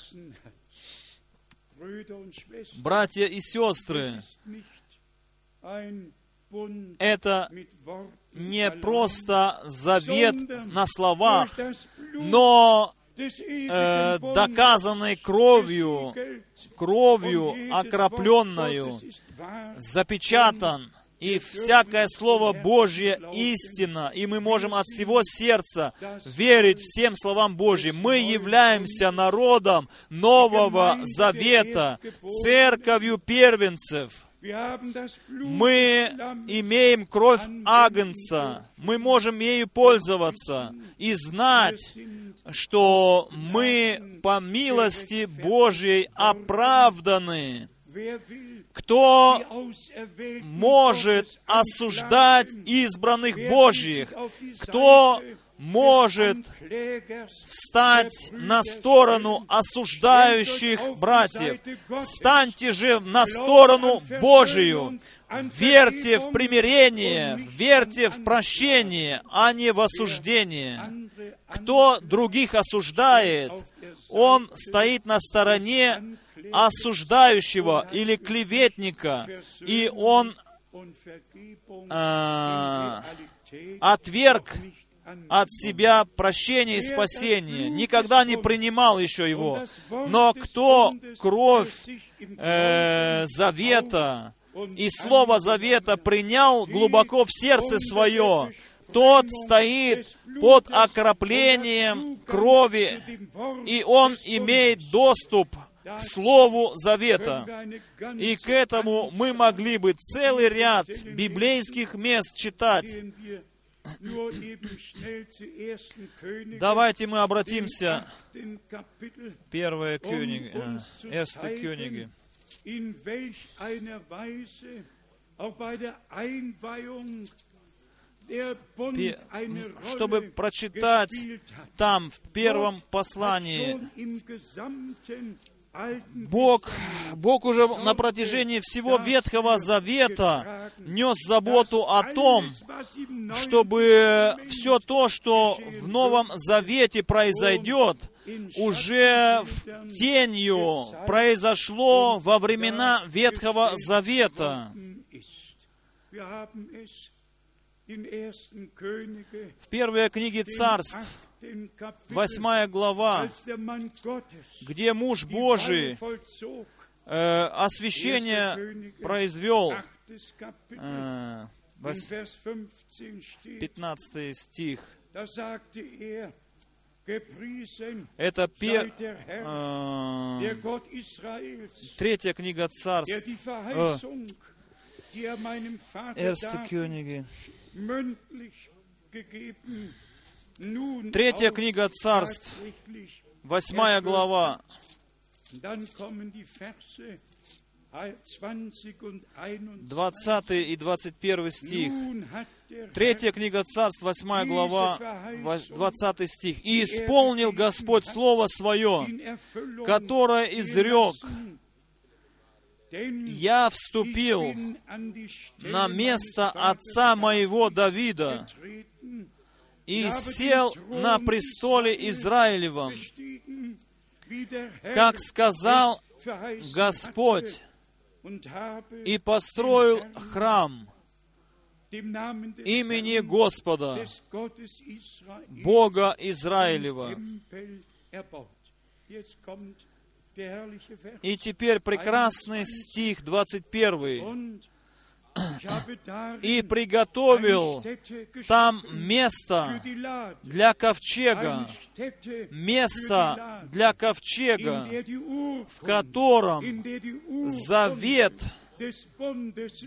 S2: Братья и сестры, это не просто завет на словах, но э,
S3: Bundes
S2: доказанной кровью, кровью окропленную, запечатан, и всякое Слово Божье истина, и мы можем от всего сердца верить всем словам Божьим. Мы являемся народом Нового Завета, церковью первенцев. Мы имеем кровь Агнца, мы можем ею пользоваться и знать, что мы по милости Божьей оправданы. Кто может осуждать избранных Божьих? Кто может встать на сторону осуждающих братьев? Станьте же на сторону Божию. Верьте в примирение, верьте в прощение, а не в осуждение. Кто других осуждает, он стоит на стороне осуждающего или клеветника, и он
S3: Realität
S2: отверг от себя прощение и спасение, никогда не принимал еще его. Но кто кровь э, завета и слово завета принял глубоко в сердце свое, тот стоит под окроплением крови, и он имеет доступ Слову Завета. И к этому мы могли бы целый ряд библейских мест читать. Давайте мы обратимся Первая Кёниг, э, Эрste Кёниги. чтобы прочитать. Там, в первом послании, Бог, Бог уже на протяжении всего Ветхого Завета нес заботу о том, чтобы все то, что в Новом Завете произойдет, уже в тенью произошло во времена Ветхого Завета. В первой книге Царств, восьмая глава, где муж Божий э, освящение произвел, э,
S3: in
S2: вос-
S3: Vers 15 steht,
S2: 15 стих.
S3: er,
S2: Это
S3: sei
S2: пе-
S3: der Herr,
S2: э, третья книга Царств,
S3: die Verheißung, die er
S2: Третья книга Царств, восьмая глава,
S3: Dann kommen die Verse 20 und 21.
S2: 20 и 21 стих.
S3: Nun hat der
S2: Третья книга Царств, 8 глава, 20 стих. «И исполнил Господь Слово Свое, которое изрек я вступил на место отца моего Давида и сел на престоле Израилевом, как сказал Господь, и построил храм имени Господа, Bога Израилева. И теперь прекрасный стих 21.
S3: Und ich habe darin
S2: «И приготовил там место для ковчега, место для ковчега, в котором завет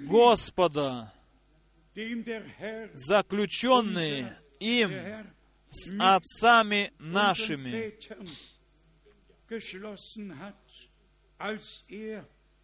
S2: Господа, заключенный им с отцами нашими,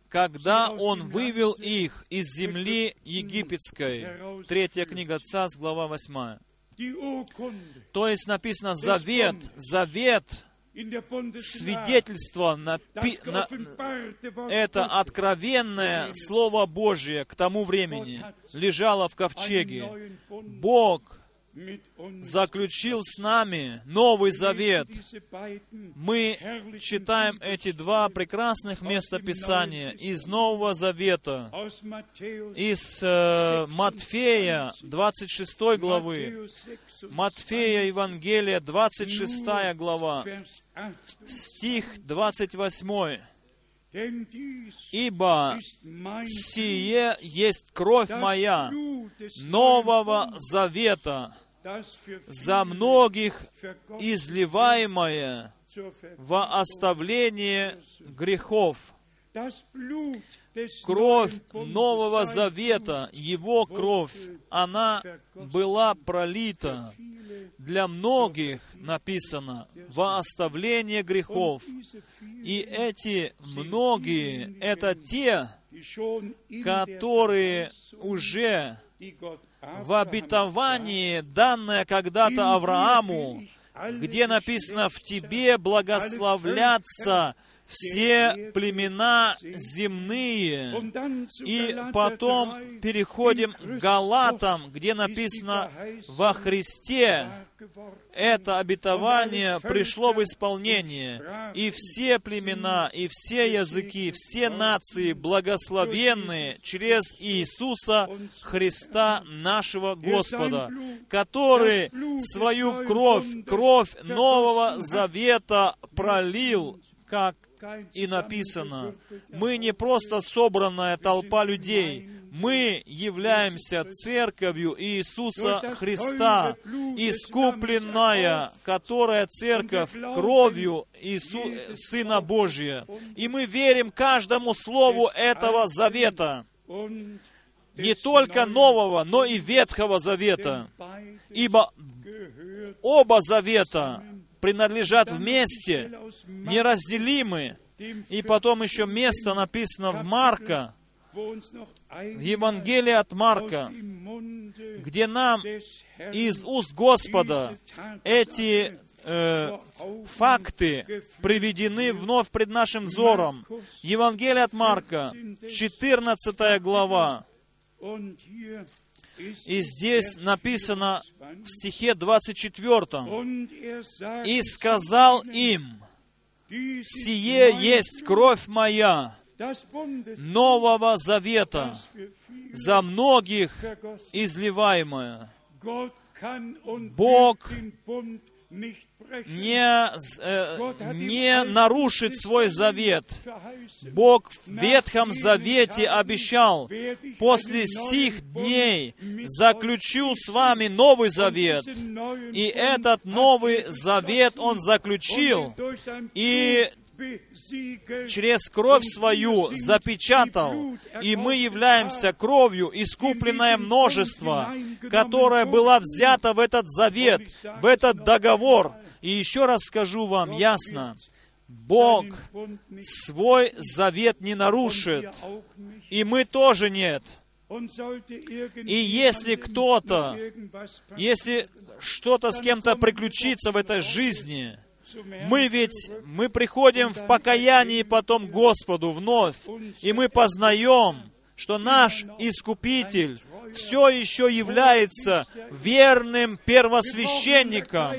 S2: когда Он вывел их из земли египетской. Третья книга Царств, глава 8.
S3: die Urkunde
S2: То есть написано завет, завет, свидетельство, на-
S3: geoffenbarte Wort
S2: это откровенное Слово Божье к тому времени лежало в ковчеге. Бог. Заключил с нами Новый Завет. Мы читаем эти два прекрасных места Писания из Нового Завета, из э, Матфея 26 главы,
S3: Matthäus 6,
S2: Матфея Евангелия 26 глава,
S3: Vers 8.
S2: стих 28.
S3: Denn dies
S2: «Ибо сие есть кровь моя Нового Завета, за многих изливаемое во оставление грехов». Кровь Нового Завета, Его кровь, она была пролита для многих, написано, во оставление грехов. И эти многие, это те, которые уже в обетовании, данное когда-то Аврааму, где написано «В тебе благословлятся все племена земные». И потом
S3: 3,
S2: переходим к Галатам, где написано «Во Христе это обетование пришло в исполнение, и все племена, и все языки, все нации благословенные через Иисуса Христа нашего Господа, который свою кровь, кровь Нового Завета пролил, как и написано, мы не просто собранная толпа людей, мы являемся церковью Иисуса Христа, искупленная, которая церковь кровью Иису... Сына Божия. И мы верим каждому слову этого завета, не только нового, но и Ветхого Завета. Ибо оба завета принадлежат вместе, неразделимы. И потом еще место написано в Марка, в Евангелии от Марка, где нам из уст Господа эти э, факты приведены вновь пред нашим взором. Евангелие от Марка, 14 глава. И здесь написано в стихе 24.
S3: und er sagt
S2: «И сказал им, сие есть кровь моя Нового Завета, за многих
S3: vergossen.
S2: изливаемое».
S3: Gott kann und
S2: Бог не, э, не нарушит свой завет. Бог в Ветхом Завете обещал, после сих дней заключу с вами Новый Завет. И этот Новый Завет Он заключил. И через кровь свою запечатал, и мы являемся кровью, искупленное множество, которое было взято в этот завет, в этот договор. И еще раз скажу вам ясно, Бог свой завет не нарушит, и мы тоже нет. И если кто-то, если что-то с кем-то приключится в этой жизни, Мы ведь, мы приходим в покаянии потом Господу вновь, и мы познаем, что наш Искупитель все еще является верным первосвященником.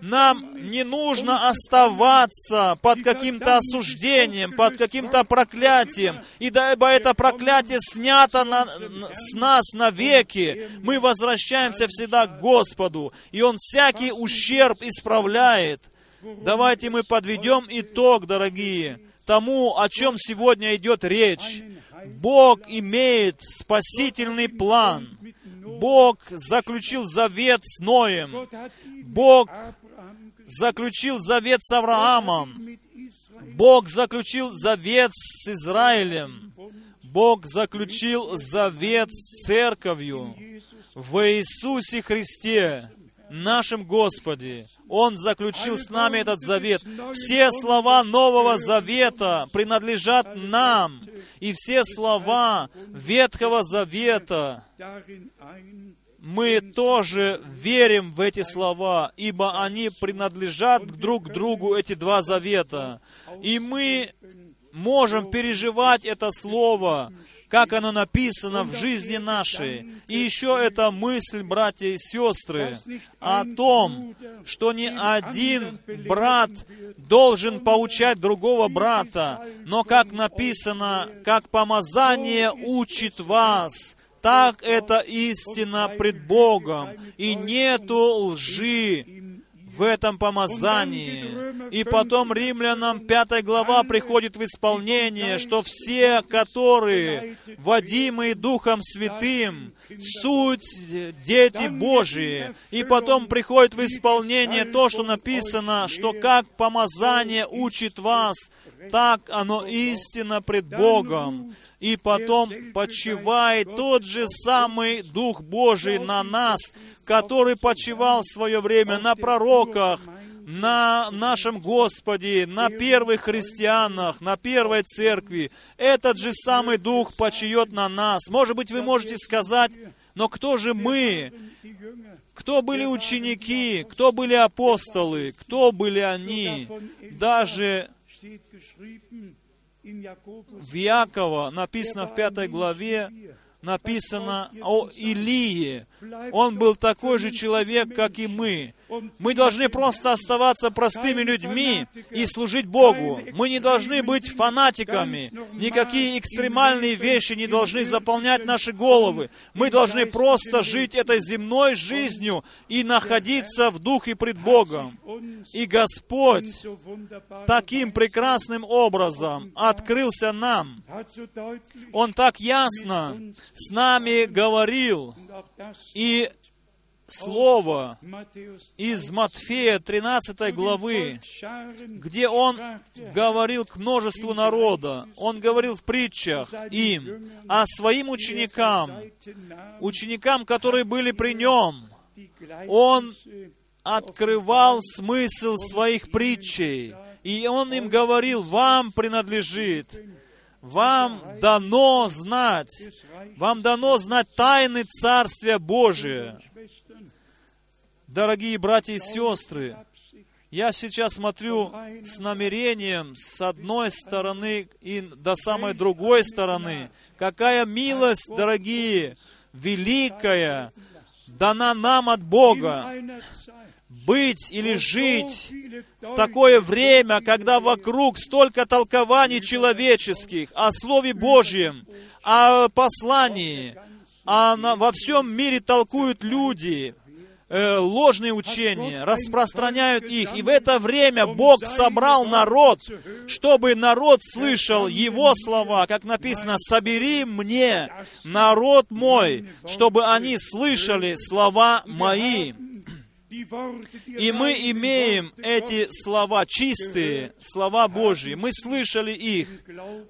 S2: Нам не нужно оставаться под каким-то осуждением, под каким-то проклятием. И дабы это проклятие снято на, с нас навеки, мы возвращаемся всегда к Господу, и Он всякий ущерб исправляет. Давайте мы подведем итог, дорогие, тому, о чем сегодня идет речь. Бог имеет спасительный план. Бог заключил завет с Ноем. Бог заключил завет с Авраамом. Бог заключил завет с Израилем. Бог заключил завет с церковью в Иисусе Христе, нашем Господе. Он заключил с нами этот завет. Все слова Нового Завета принадлежат нам. И все слова Ветхого Завета мы тоже верим в эти слова, ибо они принадлежат друг другу, эти два завета. И мы можем переживать это слово, как оно написано в жизни нашей. И еще эта мысль, братья и сестры, о том, что ни один брат должен поучать другого брата, но как написано, как помазание учит вас, так это истина пред Богом, и нету лжи в этом помазании. И потом римлянам 5 глава приходит в исполнение, что все, которые водимые Духом Святым, суть дети Божии. И потом приходит в исполнение то, что написано, что как помазание учит вас, так оно истинно пред Богом и потом почивает тот же самый Дух Божий на нас, который почивал в свое время на пророках, на нашем Господе, на первых христианах, на первой церкви. Этот же самый Дух почиет на нас. Может быть, вы можете сказать, но кто же мы? Кто были ученики? Кто были апостолы? Кто были они? Даже в Якова написано в пятой главе, написано о Илии. Он был такой же человек, как и мы. Мы должны просто оставаться простыми людьми и служить Богу. Мы не должны быть фанатиками. Никакие экстремальные вещи не должны заполнять наши головы. Мы должны просто жить этой земной жизнью и находиться в духе пред Богом. И Господь таким прекрасным образом открылся нам. Он так ясно с нами говорил. И слово из Матфея 13 главы, где он говорил к множеству народа, он говорил в притчах им, а своим ученикам, ученикам, которые были при нем, он открывал смысл своих притчей, и он им говорил, вам принадлежит, вам дано знать, вам дано знать тайны Царствия Божия. Дорогие братья и сестры, я сейчас смотрю с намерением с одной стороны и до самой другой стороны. Какая милость, дорогие, великая, дана нам от Бога. Быть или жить в такое время, когда вокруг столько толкований человеческих о Слове Божьем, о послании, а на, во всем мире толкуют люди, Э, ложные учения, распространяют их. И в это время Бог собрал народ, чтобы народ слышал Его слова, как написано, «Собери мне народ мой, чтобы они слышали слова мои». И мы имеем эти слова чистые, слова Божьи. Мы слышали их.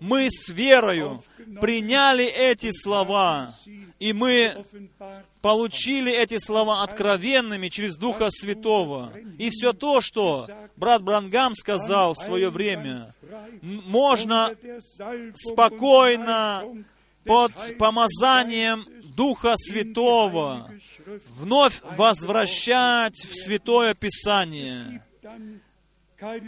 S2: Мы с верою приняли эти слова. И мы получили эти слова откровенными через Духа Святого. И все то, что брат Брангам сказал в свое время, можно спокойно под помазанием Духа Святого вновь возвращать в Святое Писание.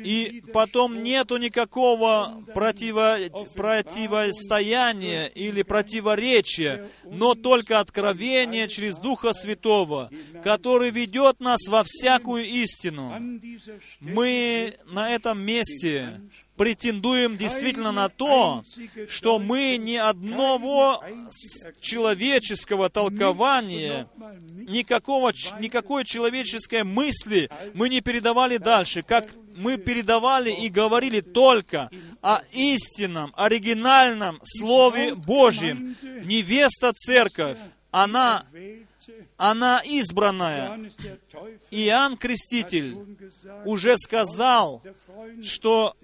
S2: И потом нету никакого противо, противостояния или противоречия, но только откровение через Духа Святого, который ведет нас во всякую истину. Мы на этом месте претендуем действительно на то, что мы ни одного человеческого толкования, никакого, никакой человеческой мысли мы не передавали дальше, как мы передавали и говорили только о истинном, оригинальном Слове Божьем. Невеста Церковь, она, она избранная. Иоанн Креститель уже сказал, что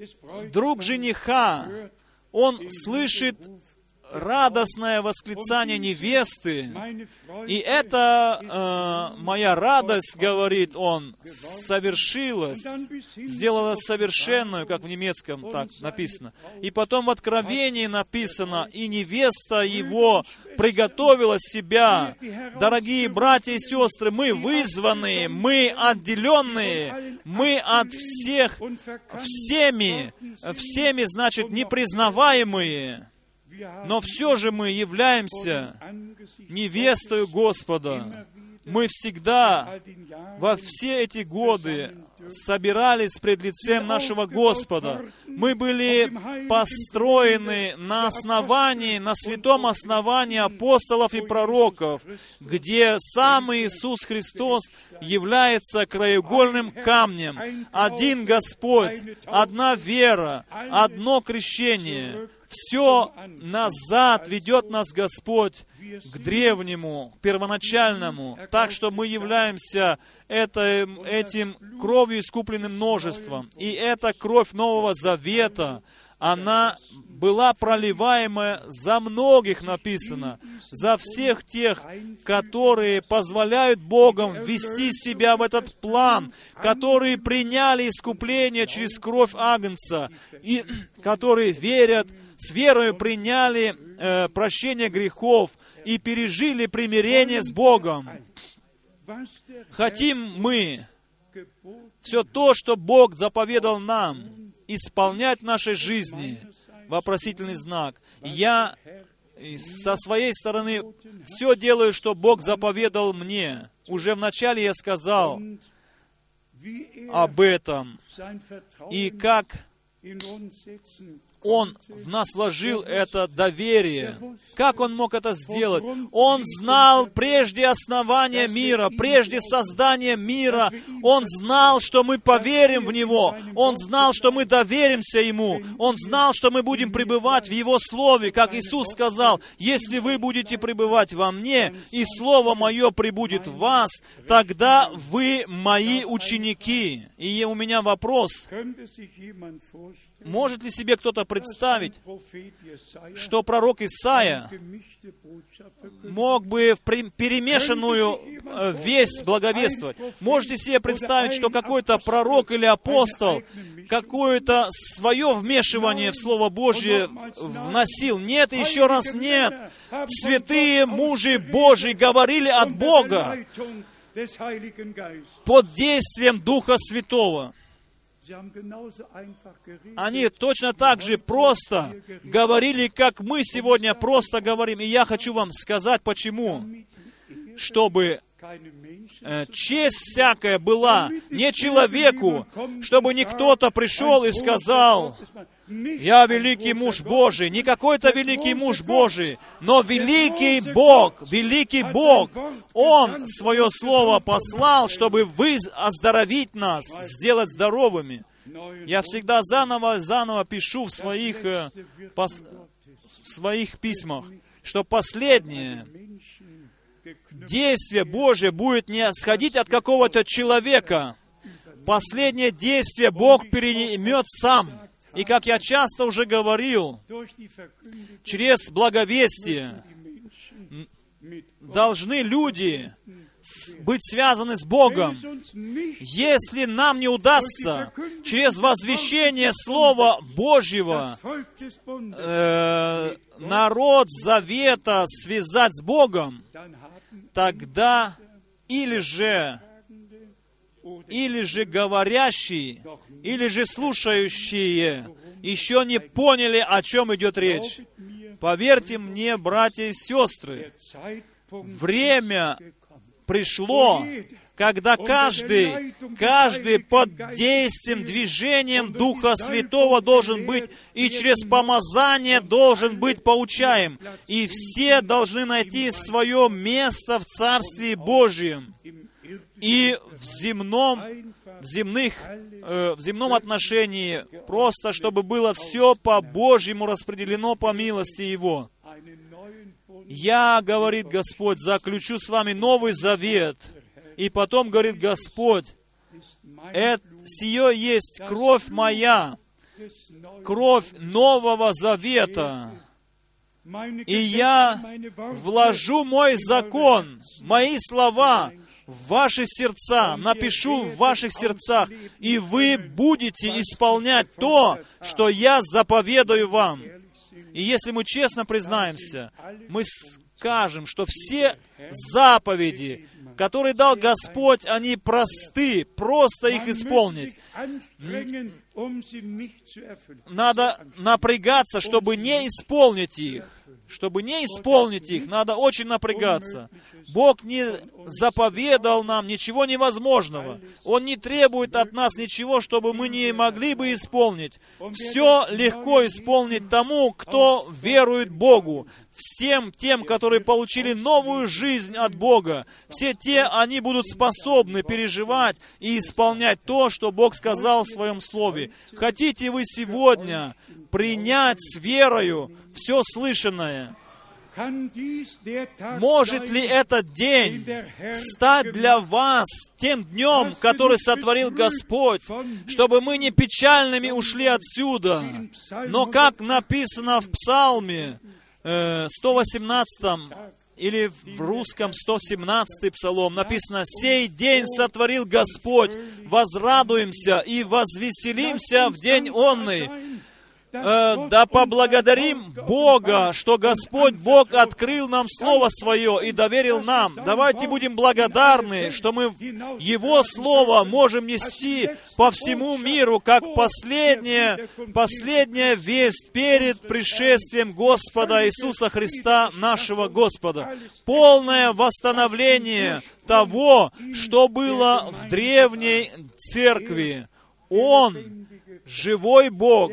S2: друг жениха, он слышит радостное восклицание невесты. И это э, моя радость, говорит он, совершилась, сделалась совершенную, как в немецком так написано. И потом в Откровении написано, и невеста его приготовила себя. Дорогие братья и сестры, мы вызванные, мы отделенные, мы от всех, всеми, всеми, значит, непризнаваемые. Но все же мы являемся невестой Господа. Мы всегда во все эти годы собирались пред лицем нашего Господа. Мы были построены на основании, на святом основании апостолов и пророков, где сам Иисус Христос является краеугольным камнем. Один Господь, одна вера, одно крещение. Все назад ведет нас Господь к древнему, к первоначальному, так что мы являемся это, этим кровью искупленным множеством. И эта кровь Нового Завета, она была проливаема за многих, написано, за всех тех, которые позволяют Богом ввести себя в этот план, которые приняли искупление через кровь Агнца, и которые верят с верой приняли э, прощение грехов и пережили примирение с Богом. Хотим мы все то, что Бог заповедал нам, исполнять в нашей жизни. Вопросительный знак. Я со своей стороны все делаю, что Бог заповедал мне. Уже вначале я сказал об этом. И как он в нас вложил это доверие. Как Он мог это сделать? Он знал прежде основания мира, прежде создания мира. Он знал, что мы поверим в Него. Он знал, что мы доверимся Ему. Он знал, что мы будем пребывать в Его Слове, как Иисус сказал, «Если вы будете пребывать во мне, и Слово Мое пребудет в вас, тогда вы мои ученики». И у меня вопрос. Может ли себе кто-то представить, что пророк Исаия мог бы в перемешанную э, весть благовествовать? Можете себе представить, что какой-то пророк или апостол какое-то свое вмешивание в Слово Божье вносил? Нет, еще раз нет. Святые мужи Божьи говорили от Бога под действием Духа Святого. Они точно так же просто говорили, как мы сегодня просто говорим. И я хочу вам сказать, почему. Чтобы э, честь всякая была не человеку, чтобы не кто-то пришел и сказал, я великий муж Божий, не какой-то великий муж Божий, но великий Бог, великий Бог. Он свое слово послал, чтобы вы оздоровить нас, сделать здоровыми. Я всегда заново, заново пишу в своих, э, пос, в своих письмах, что последнее действие Божье будет не сходить от какого-то человека. Последнее действие Бог переймет сам. И как я часто уже говорил, через благовестие должны люди быть связаны с Богом. Если нам не удастся через возвещение Слова Божьего э, народ завета связать с Богом, тогда или же или же говорящие, или же слушающие еще не поняли, о чем идет речь. Поверьте мне, братья и сестры, время пришло, когда каждый, каждый под действием, движением Духа Святого должен быть и через помазание должен быть поучаем. И все должны найти свое место в Царстве Божьем. И в земном, в земных, э, в земном отношении, просто чтобы было все по Божьему распределено по милости Его. Я, говорит Господь, заключу с вами новый завет – и потом говорит Господь, это, сие есть кровь моя, кровь Нового Завета. И я вложу мой закон, мои слова в ваши сердца, напишу в ваших сердцах, и вы будете исполнять то, что я заповедаю вам. И если мы честно признаемся, мы скажем, что все заповеди, которые дал Господь, они просты, просто их исполнить. Надо напрягаться, чтобы не исполнить их. Чтобы не исполнить их, надо очень напрягаться. Бог не заповедал нам ничего невозможного. Он не требует от нас ничего, чтобы мы не могли бы исполнить. Все легко исполнить тому, кто верует Богу. Всем тем, которые получили новую жизнь от Бога. Все те, они будут способны переживать и исполнять то, что Бог сказал в Своем Слове. Хотите вы сегодня принять с верою все слышанное? Может ли этот день стать для вас тем днем, который сотворил Господь, чтобы мы не печальными ушли отсюда, но как написано в Псалме 118 э, или в русском 117 псалом написано, «Сей день сотворил Господь, возрадуемся и возвеселимся в день онный». Э, да поблагодарим Бога, что Господь Бог открыл нам Слово Свое и доверил нам. Давайте будем благодарны, что мы Его Слово можем нести по всему миру, как последняя, последняя весть перед пришествием Господа Иисуса Христа, нашего Господа. Полное восстановление того, что было в древней церкви. Он живой Бог,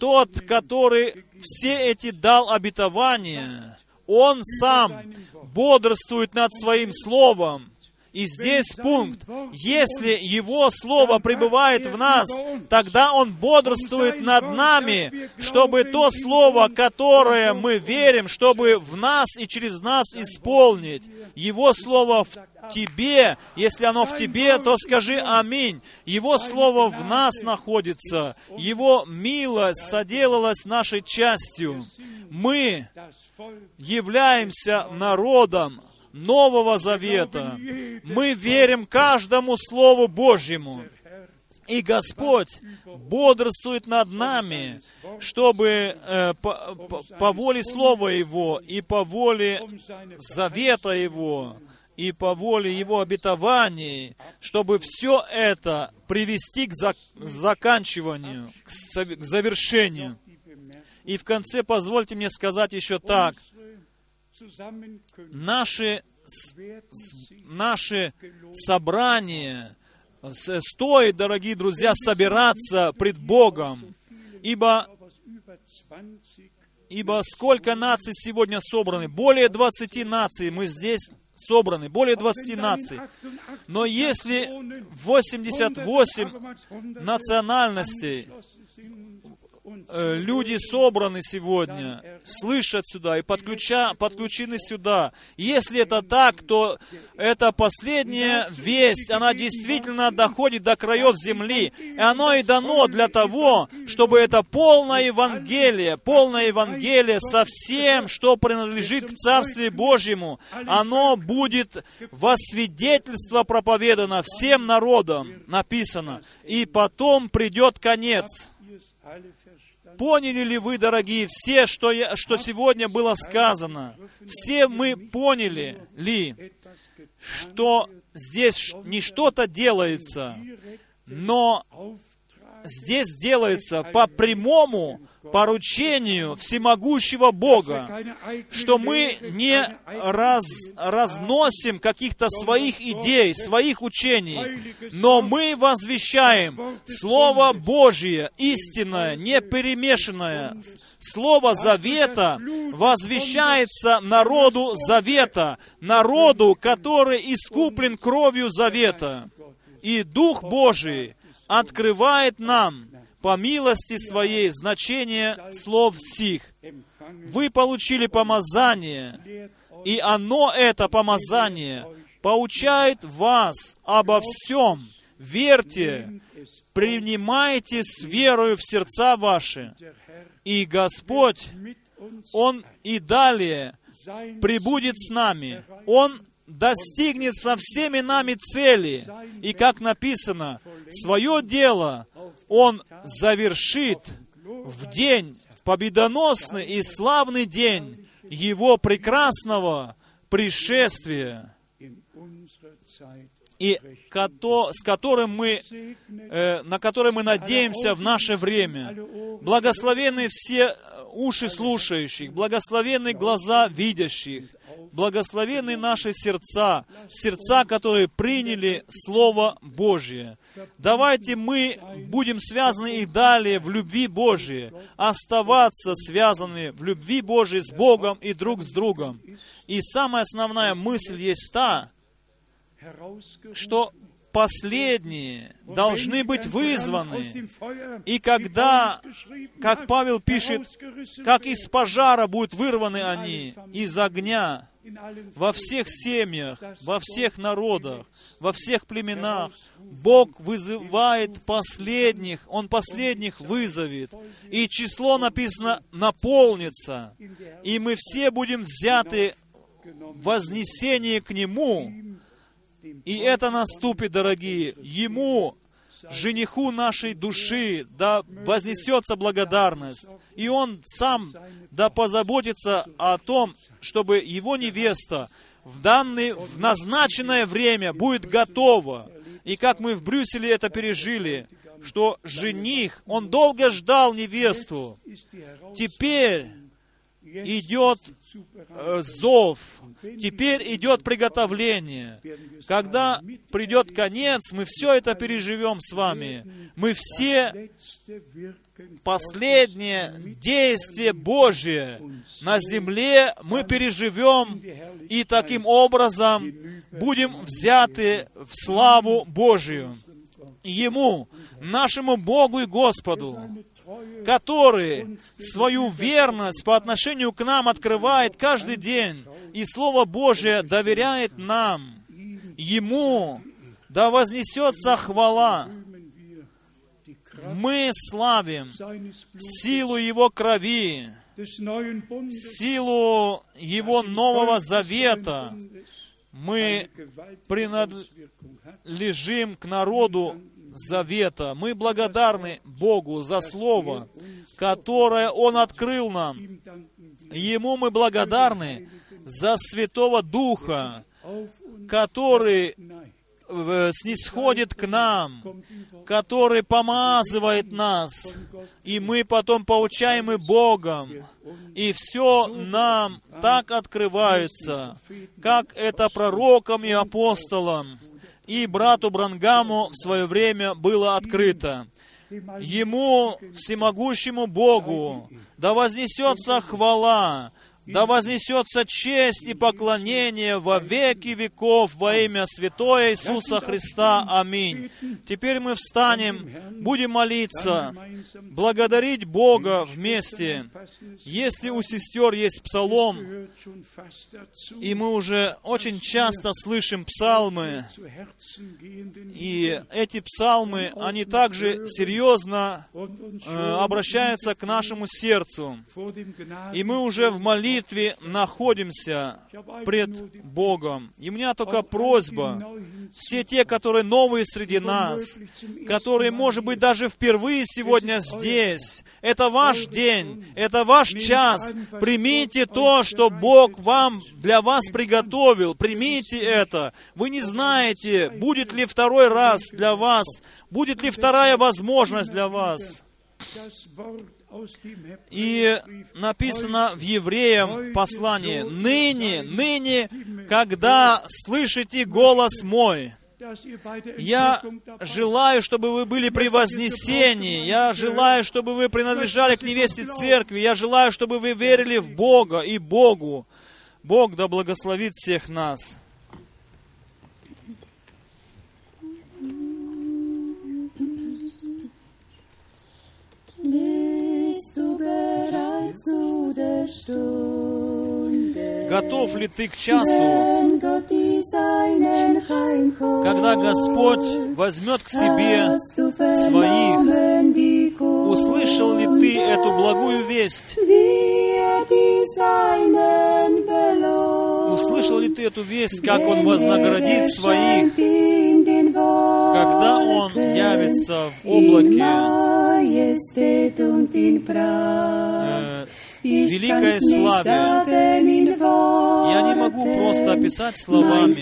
S2: тот, который все эти дал обетования, Он сам бодрствует над Своим Словом, и здесь пункт. Если Его Слово пребывает в нас, тогда Он бодрствует над нами, чтобы то Слово, которое мы верим, чтобы в нас и через нас исполнить. Его Слово в тебе. Если оно в тебе, то скажи аминь. Его Слово в нас находится. Его милость соделалась нашей частью. Мы являемся народом, Нового Завета. Мы верим каждому Слову Божьему. И Господь бодрствует над нами, чтобы э, по, по, по воле Слова Его и по воле Завета Его и по воле Его обетований, чтобы все это привести к, зак- заканчиванию, к, к завершению. И в конце позвольте мне сказать еще так – наши, наши собрания, стоит, дорогие друзья, собираться пред Богом, ибо, ибо сколько наций сегодня собраны? Более 20 наций мы здесь собраны, более 20 наций. Но если 88 национальностей люди собраны сегодня, слышат сюда и подключа, подключены сюда. Если это так, то эта последняя весть, она действительно доходит до краев земли. И оно и дано для того, чтобы это полное Евангелие, полное Евангелие со всем, что принадлежит к Царствию Божьему, оно будет во свидетельство проповедано всем народам, написано. И потом придет конец. Поняли ли вы, дорогие, все, что, я, что сегодня было сказано? Все мы поняли ли, что здесь не что-то делается, но здесь делается по прямому поручению всемогущего Бога, что мы не раз, разносим каких-то своих идей, своих учений, но мы возвещаем Слово Божье, истинное, не перемешанное. Слово Завета возвещается народу Завета, народу, который искуплен кровью Завета. И Дух Божий открывает нам по милости своей значение слов сих. Вы получили помазание, и оно, это помазание, поучает вас обо всем. Верьте, принимайте с верою в сердца ваши. И Господь, Он и далее прибудет с нами. Он достигнет со всеми нами цели. И как написано, свое дело Он завершит в день, в победоносный и славный день Его прекрасного пришествия, и с которым мы, э, на который мы надеемся в наше время. Благословенны все уши слушающих, благословенны глаза видящих, благословенны наши сердца, сердца, которые приняли Слово Божье. Давайте мы будем связаны и далее в любви Божьей, оставаться связанными в любви Божьей с Богом и друг с другом. И самая основная мысль есть та, что последние должны быть вызваны. И когда, как Павел пишет, как из пожара будут вырваны они, из огня, во всех семьях, во всех народах, во всех племенах, Бог вызывает последних, Он последних вызовет. И число написано наполнится. И мы все будем взяты вознесение к Нему. И это наступит, дорогие, Ему, жениху нашей души, да вознесется благодарность. И Он сам да позаботится о том, чтобы Его невеста в данное, в назначенное время будет готова. И как мы в Брюсселе это пережили, что жених, он долго ждал невесту. Теперь идет зов, теперь идет приготовление. Когда придет конец, мы все это переживем с вами. Мы все последнее действие Божие на земле мы переживем и таким образом будем взяты в славу Божию. Ему, нашему Богу и Господу, который свою верность по отношению к нам открывает каждый день, и Слово Божие доверяет нам. Ему да вознесется хвала. Мы славим силу Его крови, силу Его Нового Завета. Мы принадлежим к народу Завета. Мы благодарны Богу за Слово, которое Он открыл нам. Ему мы благодарны за Святого Духа, который э, снисходит к нам, который помазывает нас, и мы потом поучаемы Богом, и все нам так открывается, как это пророкам и апостолам, и брату Брангаму в свое время было открыто. Ему, всемогущему Богу, да вознесется хвала, да вознесется честь и поклонение во веки веков во имя Святого Иисуса Христа. Аминь. Теперь мы встанем, будем молиться, благодарить Бога вместе. Если у сестер есть псалом, и мы уже очень часто слышим псалмы, и эти псалмы, они также серьезно э, обращаются к нашему сердцу. И мы уже в молитве находимся пред Богом. И у меня только просьба, все те, которые новые среди нас, которые, может быть, даже впервые сегодня здесь. Это ваш день, это ваш час. Примите то, что Бог вам, для вас приготовил. Примите это. Вы не знаете, будет ли второй раз для вас, будет ли вторая возможность для вас. И написано в Евреям послании, «Ныне, ныне, когда слышите голос мой, я желаю, чтобы вы были при вознесении. Я желаю, чтобы вы принадлежали к невесте церкви. Я желаю, чтобы вы верили в Бога и Богу. Бог да благословит всех нас. Готов ли ты к часу, когда Господь возьмет к себе своих? Услышал ли ты эту благую весть? Услышал ли ты эту весть, как Он вознаградит своих, когда Он явится в облаке э, великой славе. Я не могу просто описать словами,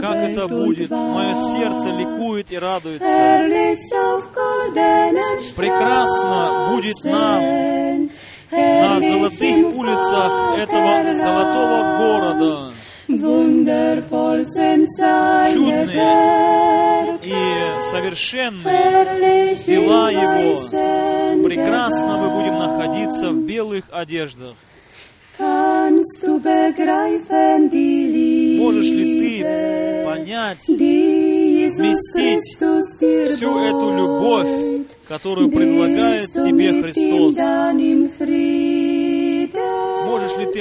S2: как это будет. Мое сердце ликует и радуется. Прекрасно будет нам на золотых улицах этого золотого города. Чудные и совершенные дела Его. Прекрасно мы будем находиться в белых одеждах. Можешь ли ты понять, вместить всю эту любовь, которую предлагает тебе Христос? Можешь ли ты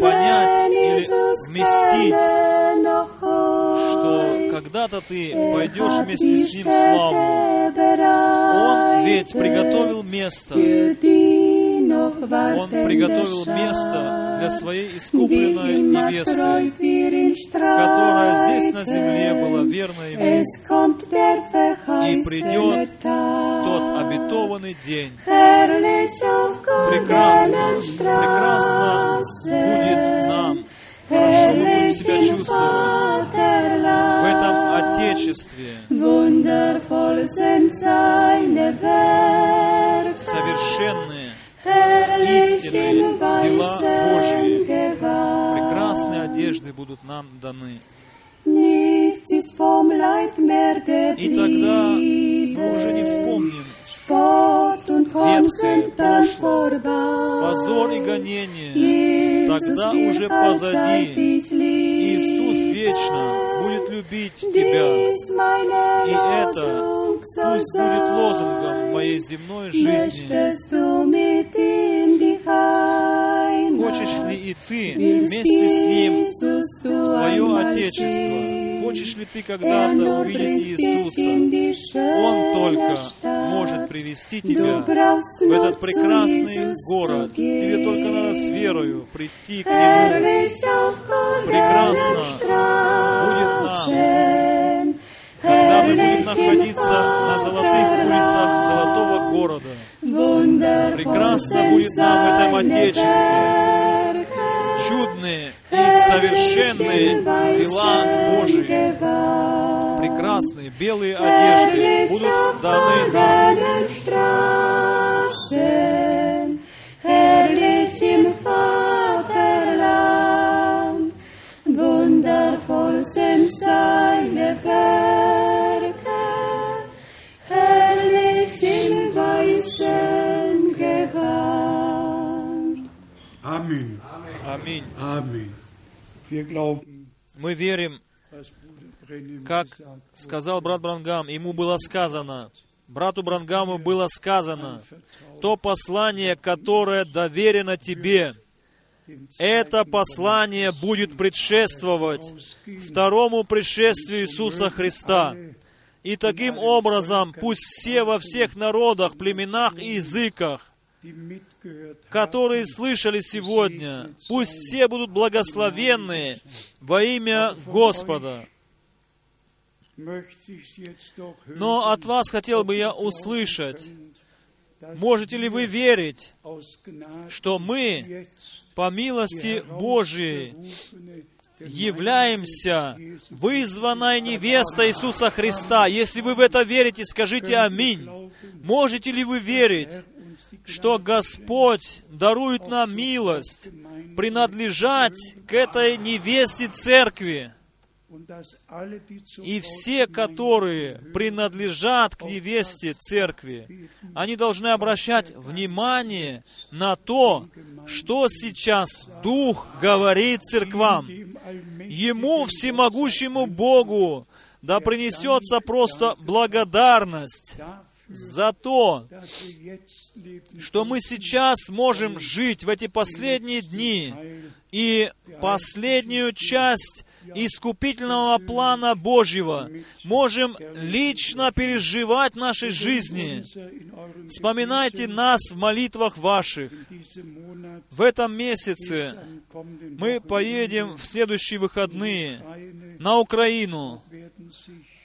S2: понять или вместить, что когда-то ты пойдешь вместе с Ним в славу. Он ведь приготовил место. Он приготовил место для своей искупленной невесты, которая здесь на земле была верна Ему. И придет тот обетованный день. Прекрасно, прекрасно будет будем себя чувствовать в этом Отечестве. Совершенные, истинные дела Божьи, прекрасные одежды будут нам даны. И тогда мы уже не вспомним ветхое прошлое, позор и гонение, тогда уже позади. Иисус вечно будет любить тебя. И это пусть будет лозунгом моей земной жизни. Хочешь ли и ты вместе с Ним твое Отечество? Хочешь ли ты когда-то увидеть Иисуса? Он только может привести тебя в этот прекрасный город. Тебе только надо с верою прийти к Нему. Прекрасно будет нам, когда мы будем находиться на золотых улицах золотого города. Прекрасно будет нам в этом Отечестве. Чудные и совершенные дела Божьи, прекрасные белые одежды будут даны нам. Аминь.
S3: Glauben,
S2: Мы верим, как сказал брат Брангам, ему было сказано, брату Брангаму было сказано, то послание, которое доверено тебе, это послание будет предшествовать второму пришествию Иисуса Христа. И таким образом пусть все во всех народах, племенах и языках, которые слышали сегодня, пусть все будут благословенны во имя Господа. Но от вас хотел бы я услышать, можете ли вы верить, что мы, по милости Божией, являемся вызванной невестой Иисуса Христа. Если вы в это верите, скажите аминь. Можете ли вы верить, что Господь дарует нам милость принадлежать к этой невесте церкви? И все, которые принадлежат к невесте церкви, они должны обращать внимание на то, что сейчас Дух говорит церквам. Ему, всемогущему Богу, да принесется просто благодарность за то, что мы сейчас можем жить в эти последние дни и последнюю часть искупительного плана Божьего можем лично переживать в нашей жизни. Вспоминайте нас в молитвах ваших. В этом месяце мы поедем в следующие выходные на Украину.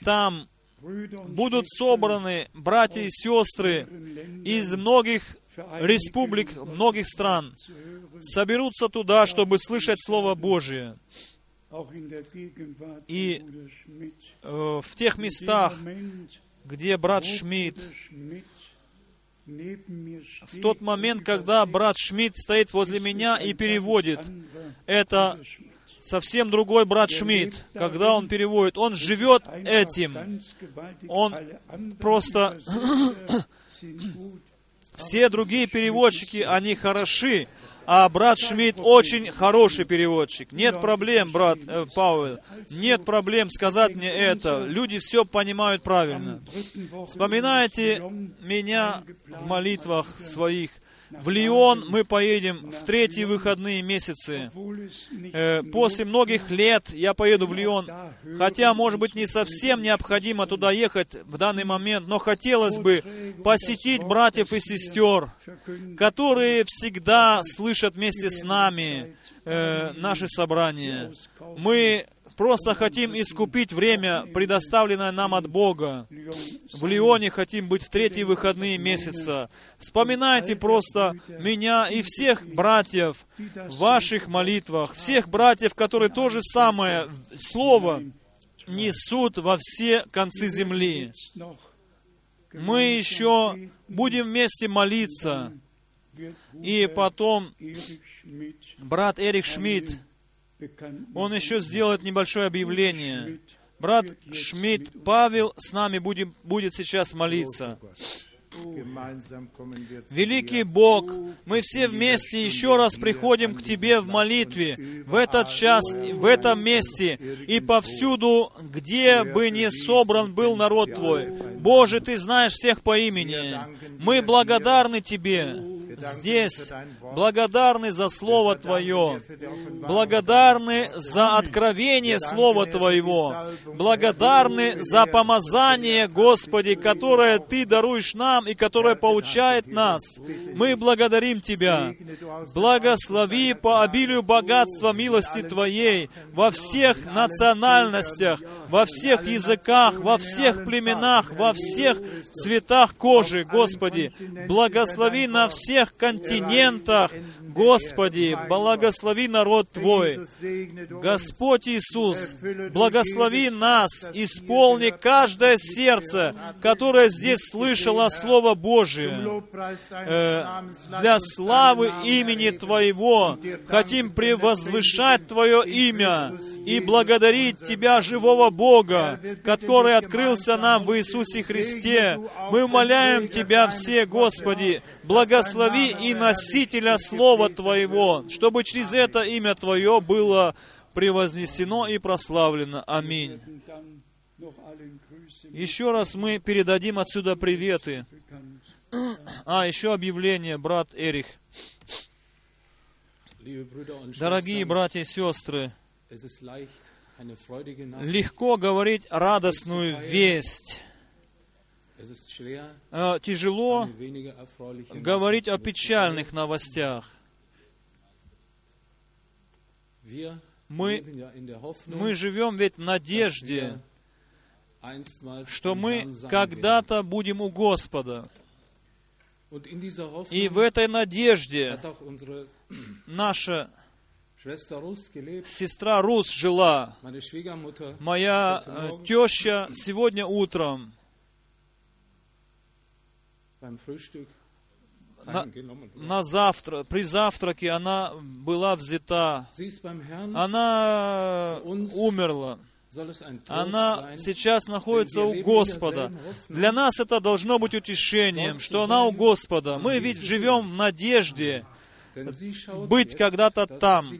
S2: Там будут собраны братья и сестры из многих республик, многих стран. Соберутся туда, чтобы слышать Слово Божие. И. Э, В тех местах, где брат Шмидт, в тот момент, когда брат Шмидт стоит возле меня и переводит, это. Совсем другой брат Шмидт, когда он переводит. Он живет этим. Он просто-. Все другие переводчики, они хороши, а брат Шмидт очень хороший переводчик. Нет проблем, брат э, Пауэлл. Нет проблем сказать мне это. Люди все понимают правильно. Вспоминайте меня в молитвах своих. В Лион мы поедем в третьи выходные месяцы. Э, После многих лет я поеду в Лион. Хотя, может быть, не совсем необходимо туда ехать в данный момент, но хотелось бы посетить братьев и сестер, которые всегда слышат вместе с нами э, наши собрания. Мы просто хотим искупить время, предоставленное нам от Бога. В Лионе хотим быть в третьи выходные месяца. Вспоминайте просто меня и всех братьев в ваших молитвах, всех братьев, которые то же самое слово несут во все концы земли. Мы еще будем вместе молиться. И потом брат Эрик Шмидт, он еще сделает небольшое объявление. Брат Шмидт Павел с нами будем, будет сейчас молиться. Великий Бог, мы все вместе еще раз приходим к Тебе в молитве, в этот час, в этом месте и повсюду, где бы ни собран был народ Твой. Боже, Ты знаешь всех по имени. Мы благодарны Тебе здесь, благодарны за Слово Твое, благодарны за откровение Слова Твоего, благодарны за помазание, Господи, которое Ты даруешь нам и которое поучает нас. Мы благодарим Тебя. Благослови по обилию богатства милости Твоей во всех национальностях, во всех языках, во всех племенах, во всех цветах кожи, Господи. Благослови на всех континентах, Господи. Благослови народ Твой. Господь Иисус, благослови нас, исполни каждое сердце, которое здесь слышало Слово Божие. Э, Для славы имени Твоего хотим превозвышать Твое имя и благодарить Тебя, живого Бога, который открылся нам в Иисусе Христе. Мы умоляем Тебя все, Господи, благослови и носителя Слова Твоего, чтобы через это имя Твое было превознесено и прославлено. Аминь. Еще раз мы передадим отсюда приветы. А, еще объявление, брат Эрих. Дорогие братья и сестры, легко говорить радостную весть. Э, Тяжело говорить о печальных новостях. Мы, мы живем ведь в надежде, что мы когда-то будем у Господа. И в этой надежде наша сестра Рус жила. Моя э, теща сегодня утром
S4: eingenommen.
S2: на завтра, при завтраке она была взята. Она умерла.
S4: ein Trost
S2: Она сейчас находится у Господа. Для нас это должно быть утешением, что она у Господа. Мы ведь живем в надежде быть когда-то там.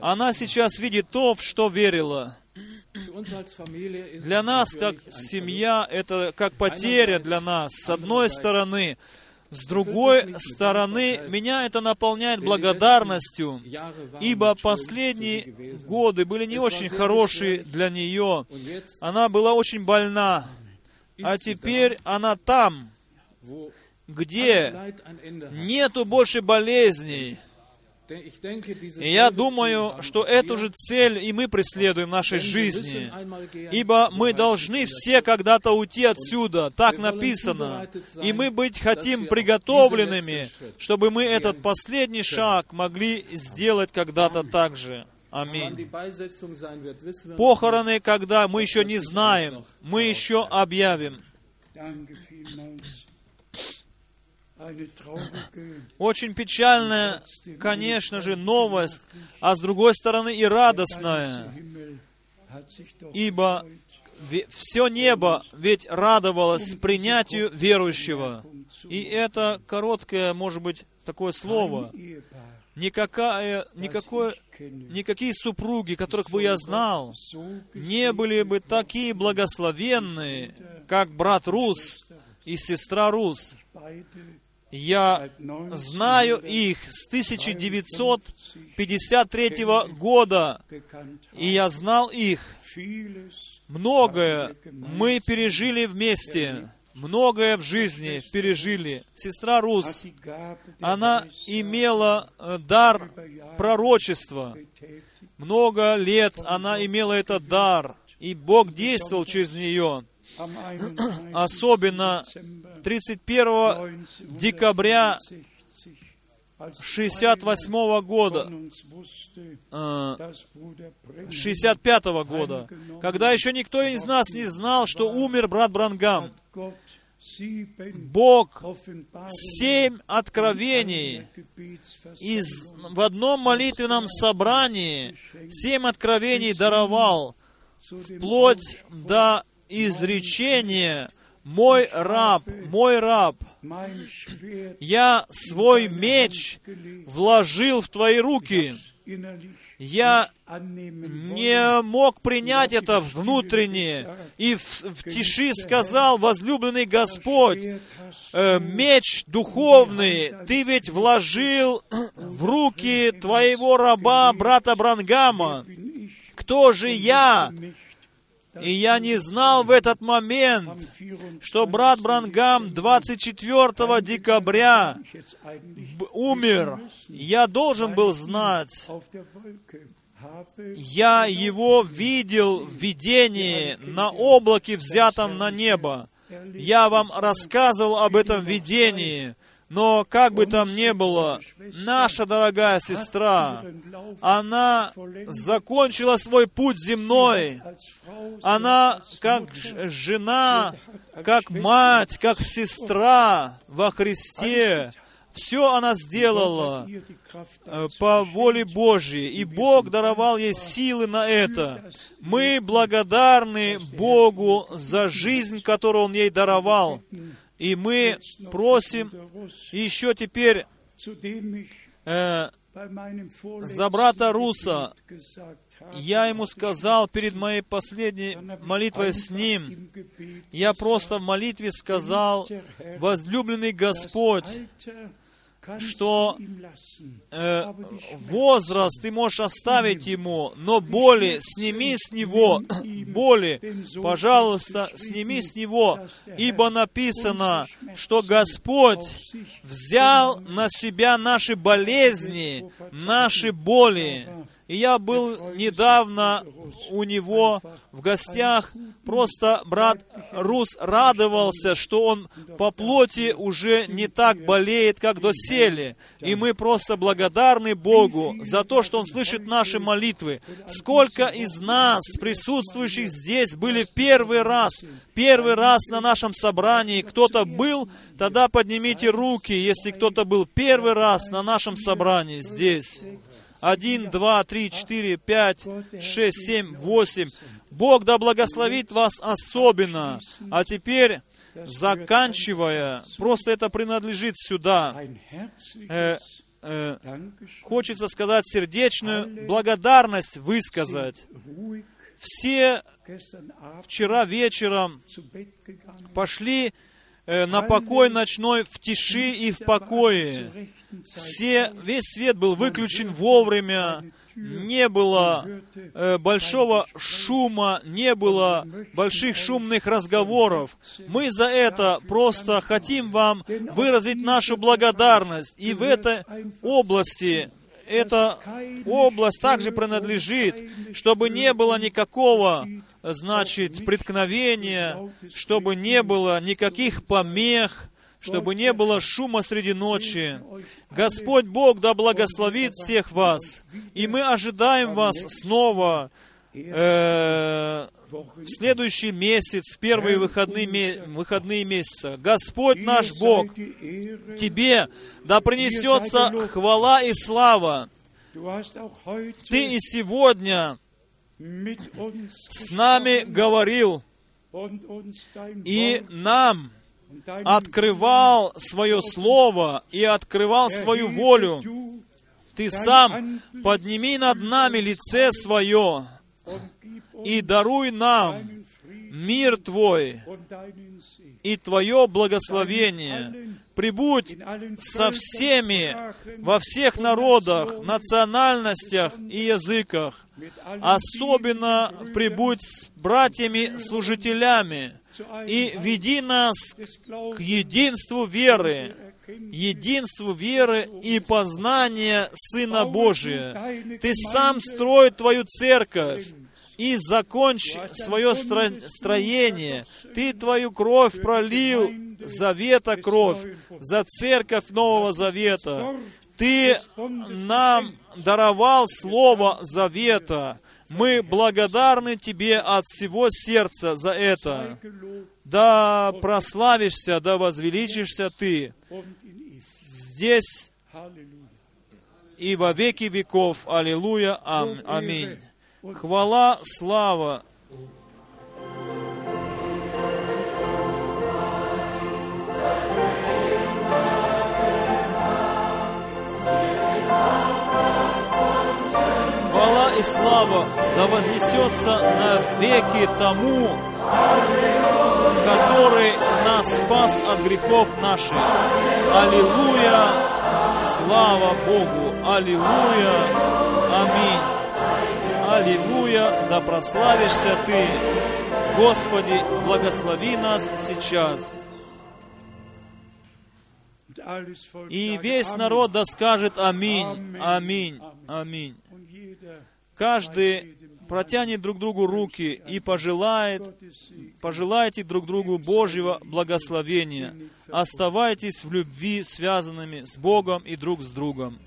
S2: Она сейчас видит то, в что верила. Для нас, как семья, это как потеря для нас, с одной стороны. С другой стороны, меня это наполняет благодарностью, ибо последние годы были не очень хорошие для нее. Она была очень больна, а теперь она там, где нету больше болезней. И я думаю, что эту же цель и мы преследуем в нашей жизни. Ибо мы должны все когда-то уйти отсюда, так написано. И мы быть хотим приготовленными, чтобы мы этот последний шаг могли сделать когда-то так же. Аминь. Похороны, когда мы еще не знаем, мы еще объявим. Очень печальная, конечно же, новость, а с другой стороны и радостная, ибо все небо ведь радовалось принятию верующего. И это короткое, может быть, такое слово. Никакая, никакое, никакие супруги, которых бы я знал, не были бы такие благословенные, как брат Рус и сестра Рус. Я знаю
S3: 1953
S2: их с 1953 года, и я знал их. Многое мы пережили вместе, многое в жизни пережили. Сестра Рус, она имела э, дар пророчества. Много лет она имела этот дар, и Бог действовал через нее.
S3: Am 31.
S2: Особенно
S3: Dezember
S2: 31 декабря
S3: 1964, als
S2: 68 года,
S3: von uns wusste,
S2: э, 65 года, когда еще никто из нас не знал, что умер брат Брангам. Бог семь откровений из, в одном молитвенном собрании семь откровений даровал, вплоть до изречения «Мой раб, мой раб, я свой меч вложил в твои руки». Я не мог принять это внутренне. И в, в тиши сказал возлюбленный Господь, э, меч духовный ты ведь вложил в руки твоего раба, брата Брангама. Кто же я? И я не знал в этот момент, что брат Брангам 24 декабря умер. Я должен был знать. Я его видел в видении на облаке, взятом на небо. Я вам рассказывал об этом видении. Но как бы там ни было, наша дорогая сестра, она закончила свой путь земной. Она как жена, как мать, как сестра во Христе. Все она сделала э, по воле Божьей, и Бог даровал ей силы на это. Мы благодарны Богу за жизнь, которую Он ей даровал. И мы просим еще теперь э, за брата Руса. Я ему сказал перед моей последней молитвой с ним, я просто в молитве сказал, возлюбленный Господь, что э, возраст ты можешь оставить ему, но боли сними с него, боли, пожалуйста, сними с него, ибо написано, что Господь взял на себя наши болезни, наши боли. И я был недавно у него в гостях. Просто брат Рус радовался, что он по плоти уже не так болеет, как доселе. И мы просто благодарны Богу за то, что Он слышит наши молитвы. Сколько из нас, присутствующих здесь, были первый раз, первый раз на нашем собрании. Кто-то был, тогда поднимите руки, если кто-то был первый раз на нашем собрании здесь. Один, два, три, четыре, пять, шесть, семь, восемь. Бог да благословит вас особенно. А теперь, заканчивая, просто это принадлежит сюда. Э, э, хочется сказать сердечную благодарность высказать. Все вчера вечером пошли э, на покой ночной в тиши и в покое. Все, весь свет был выключен вовремя, не было э, большого шума, не было больших шумных разговоров. Мы за это просто хотим вам выразить нашу благодарность. И в этой области эта область также принадлежит, чтобы не было никакого, значит, преткновения, чтобы не было никаких помех, чтобы не было шума среди ночи. Господь Бог да благословит всех вас, и мы ожидаем вас снова э, в следующий месяц, в первые выходные, выходные месяца. Господь наш Бог, Тебе да принесется хвала и слава. Ты и сегодня с нами говорил, и нам открывал свое слово и открывал свою волю. Ты сам подними над нами лице свое и даруй нам мир Твой и Твое благословение. Прибудь со всеми, во всех народах, национальностях и языках. Особенно прибудь с братьями-служителями и веди нас к единству веры, единству веры и познания Сына Божия. Ты сам строй Твою церковь, и закончь свое стро- строение. Ты Твою кровь пролил, завета кровь, за церковь Нового Завета. Ты нам даровал Слово Завета. Мы благодарны Тебе от всего сердца за это. Да прославишься, да возвеличишься Ты здесь и во веки веков. Аллилуйя. Ам- Аминь. Хвала, слава. И слава да вознесется на веки тому, который нас спас от грехов наших. Аллилуйя! Слава Богу! Аллилуйя! Аминь! Аллилуйя! Да прославишься Ты! Господи, благослови нас сейчас! И весь народ да скажет Аминь, Аминь, Аминь. Каждый протянет друг другу руки и пожелает, пожелайте друг другу Божьего благословения. Оставайтесь в любви, связанными с Богом и друг с другом.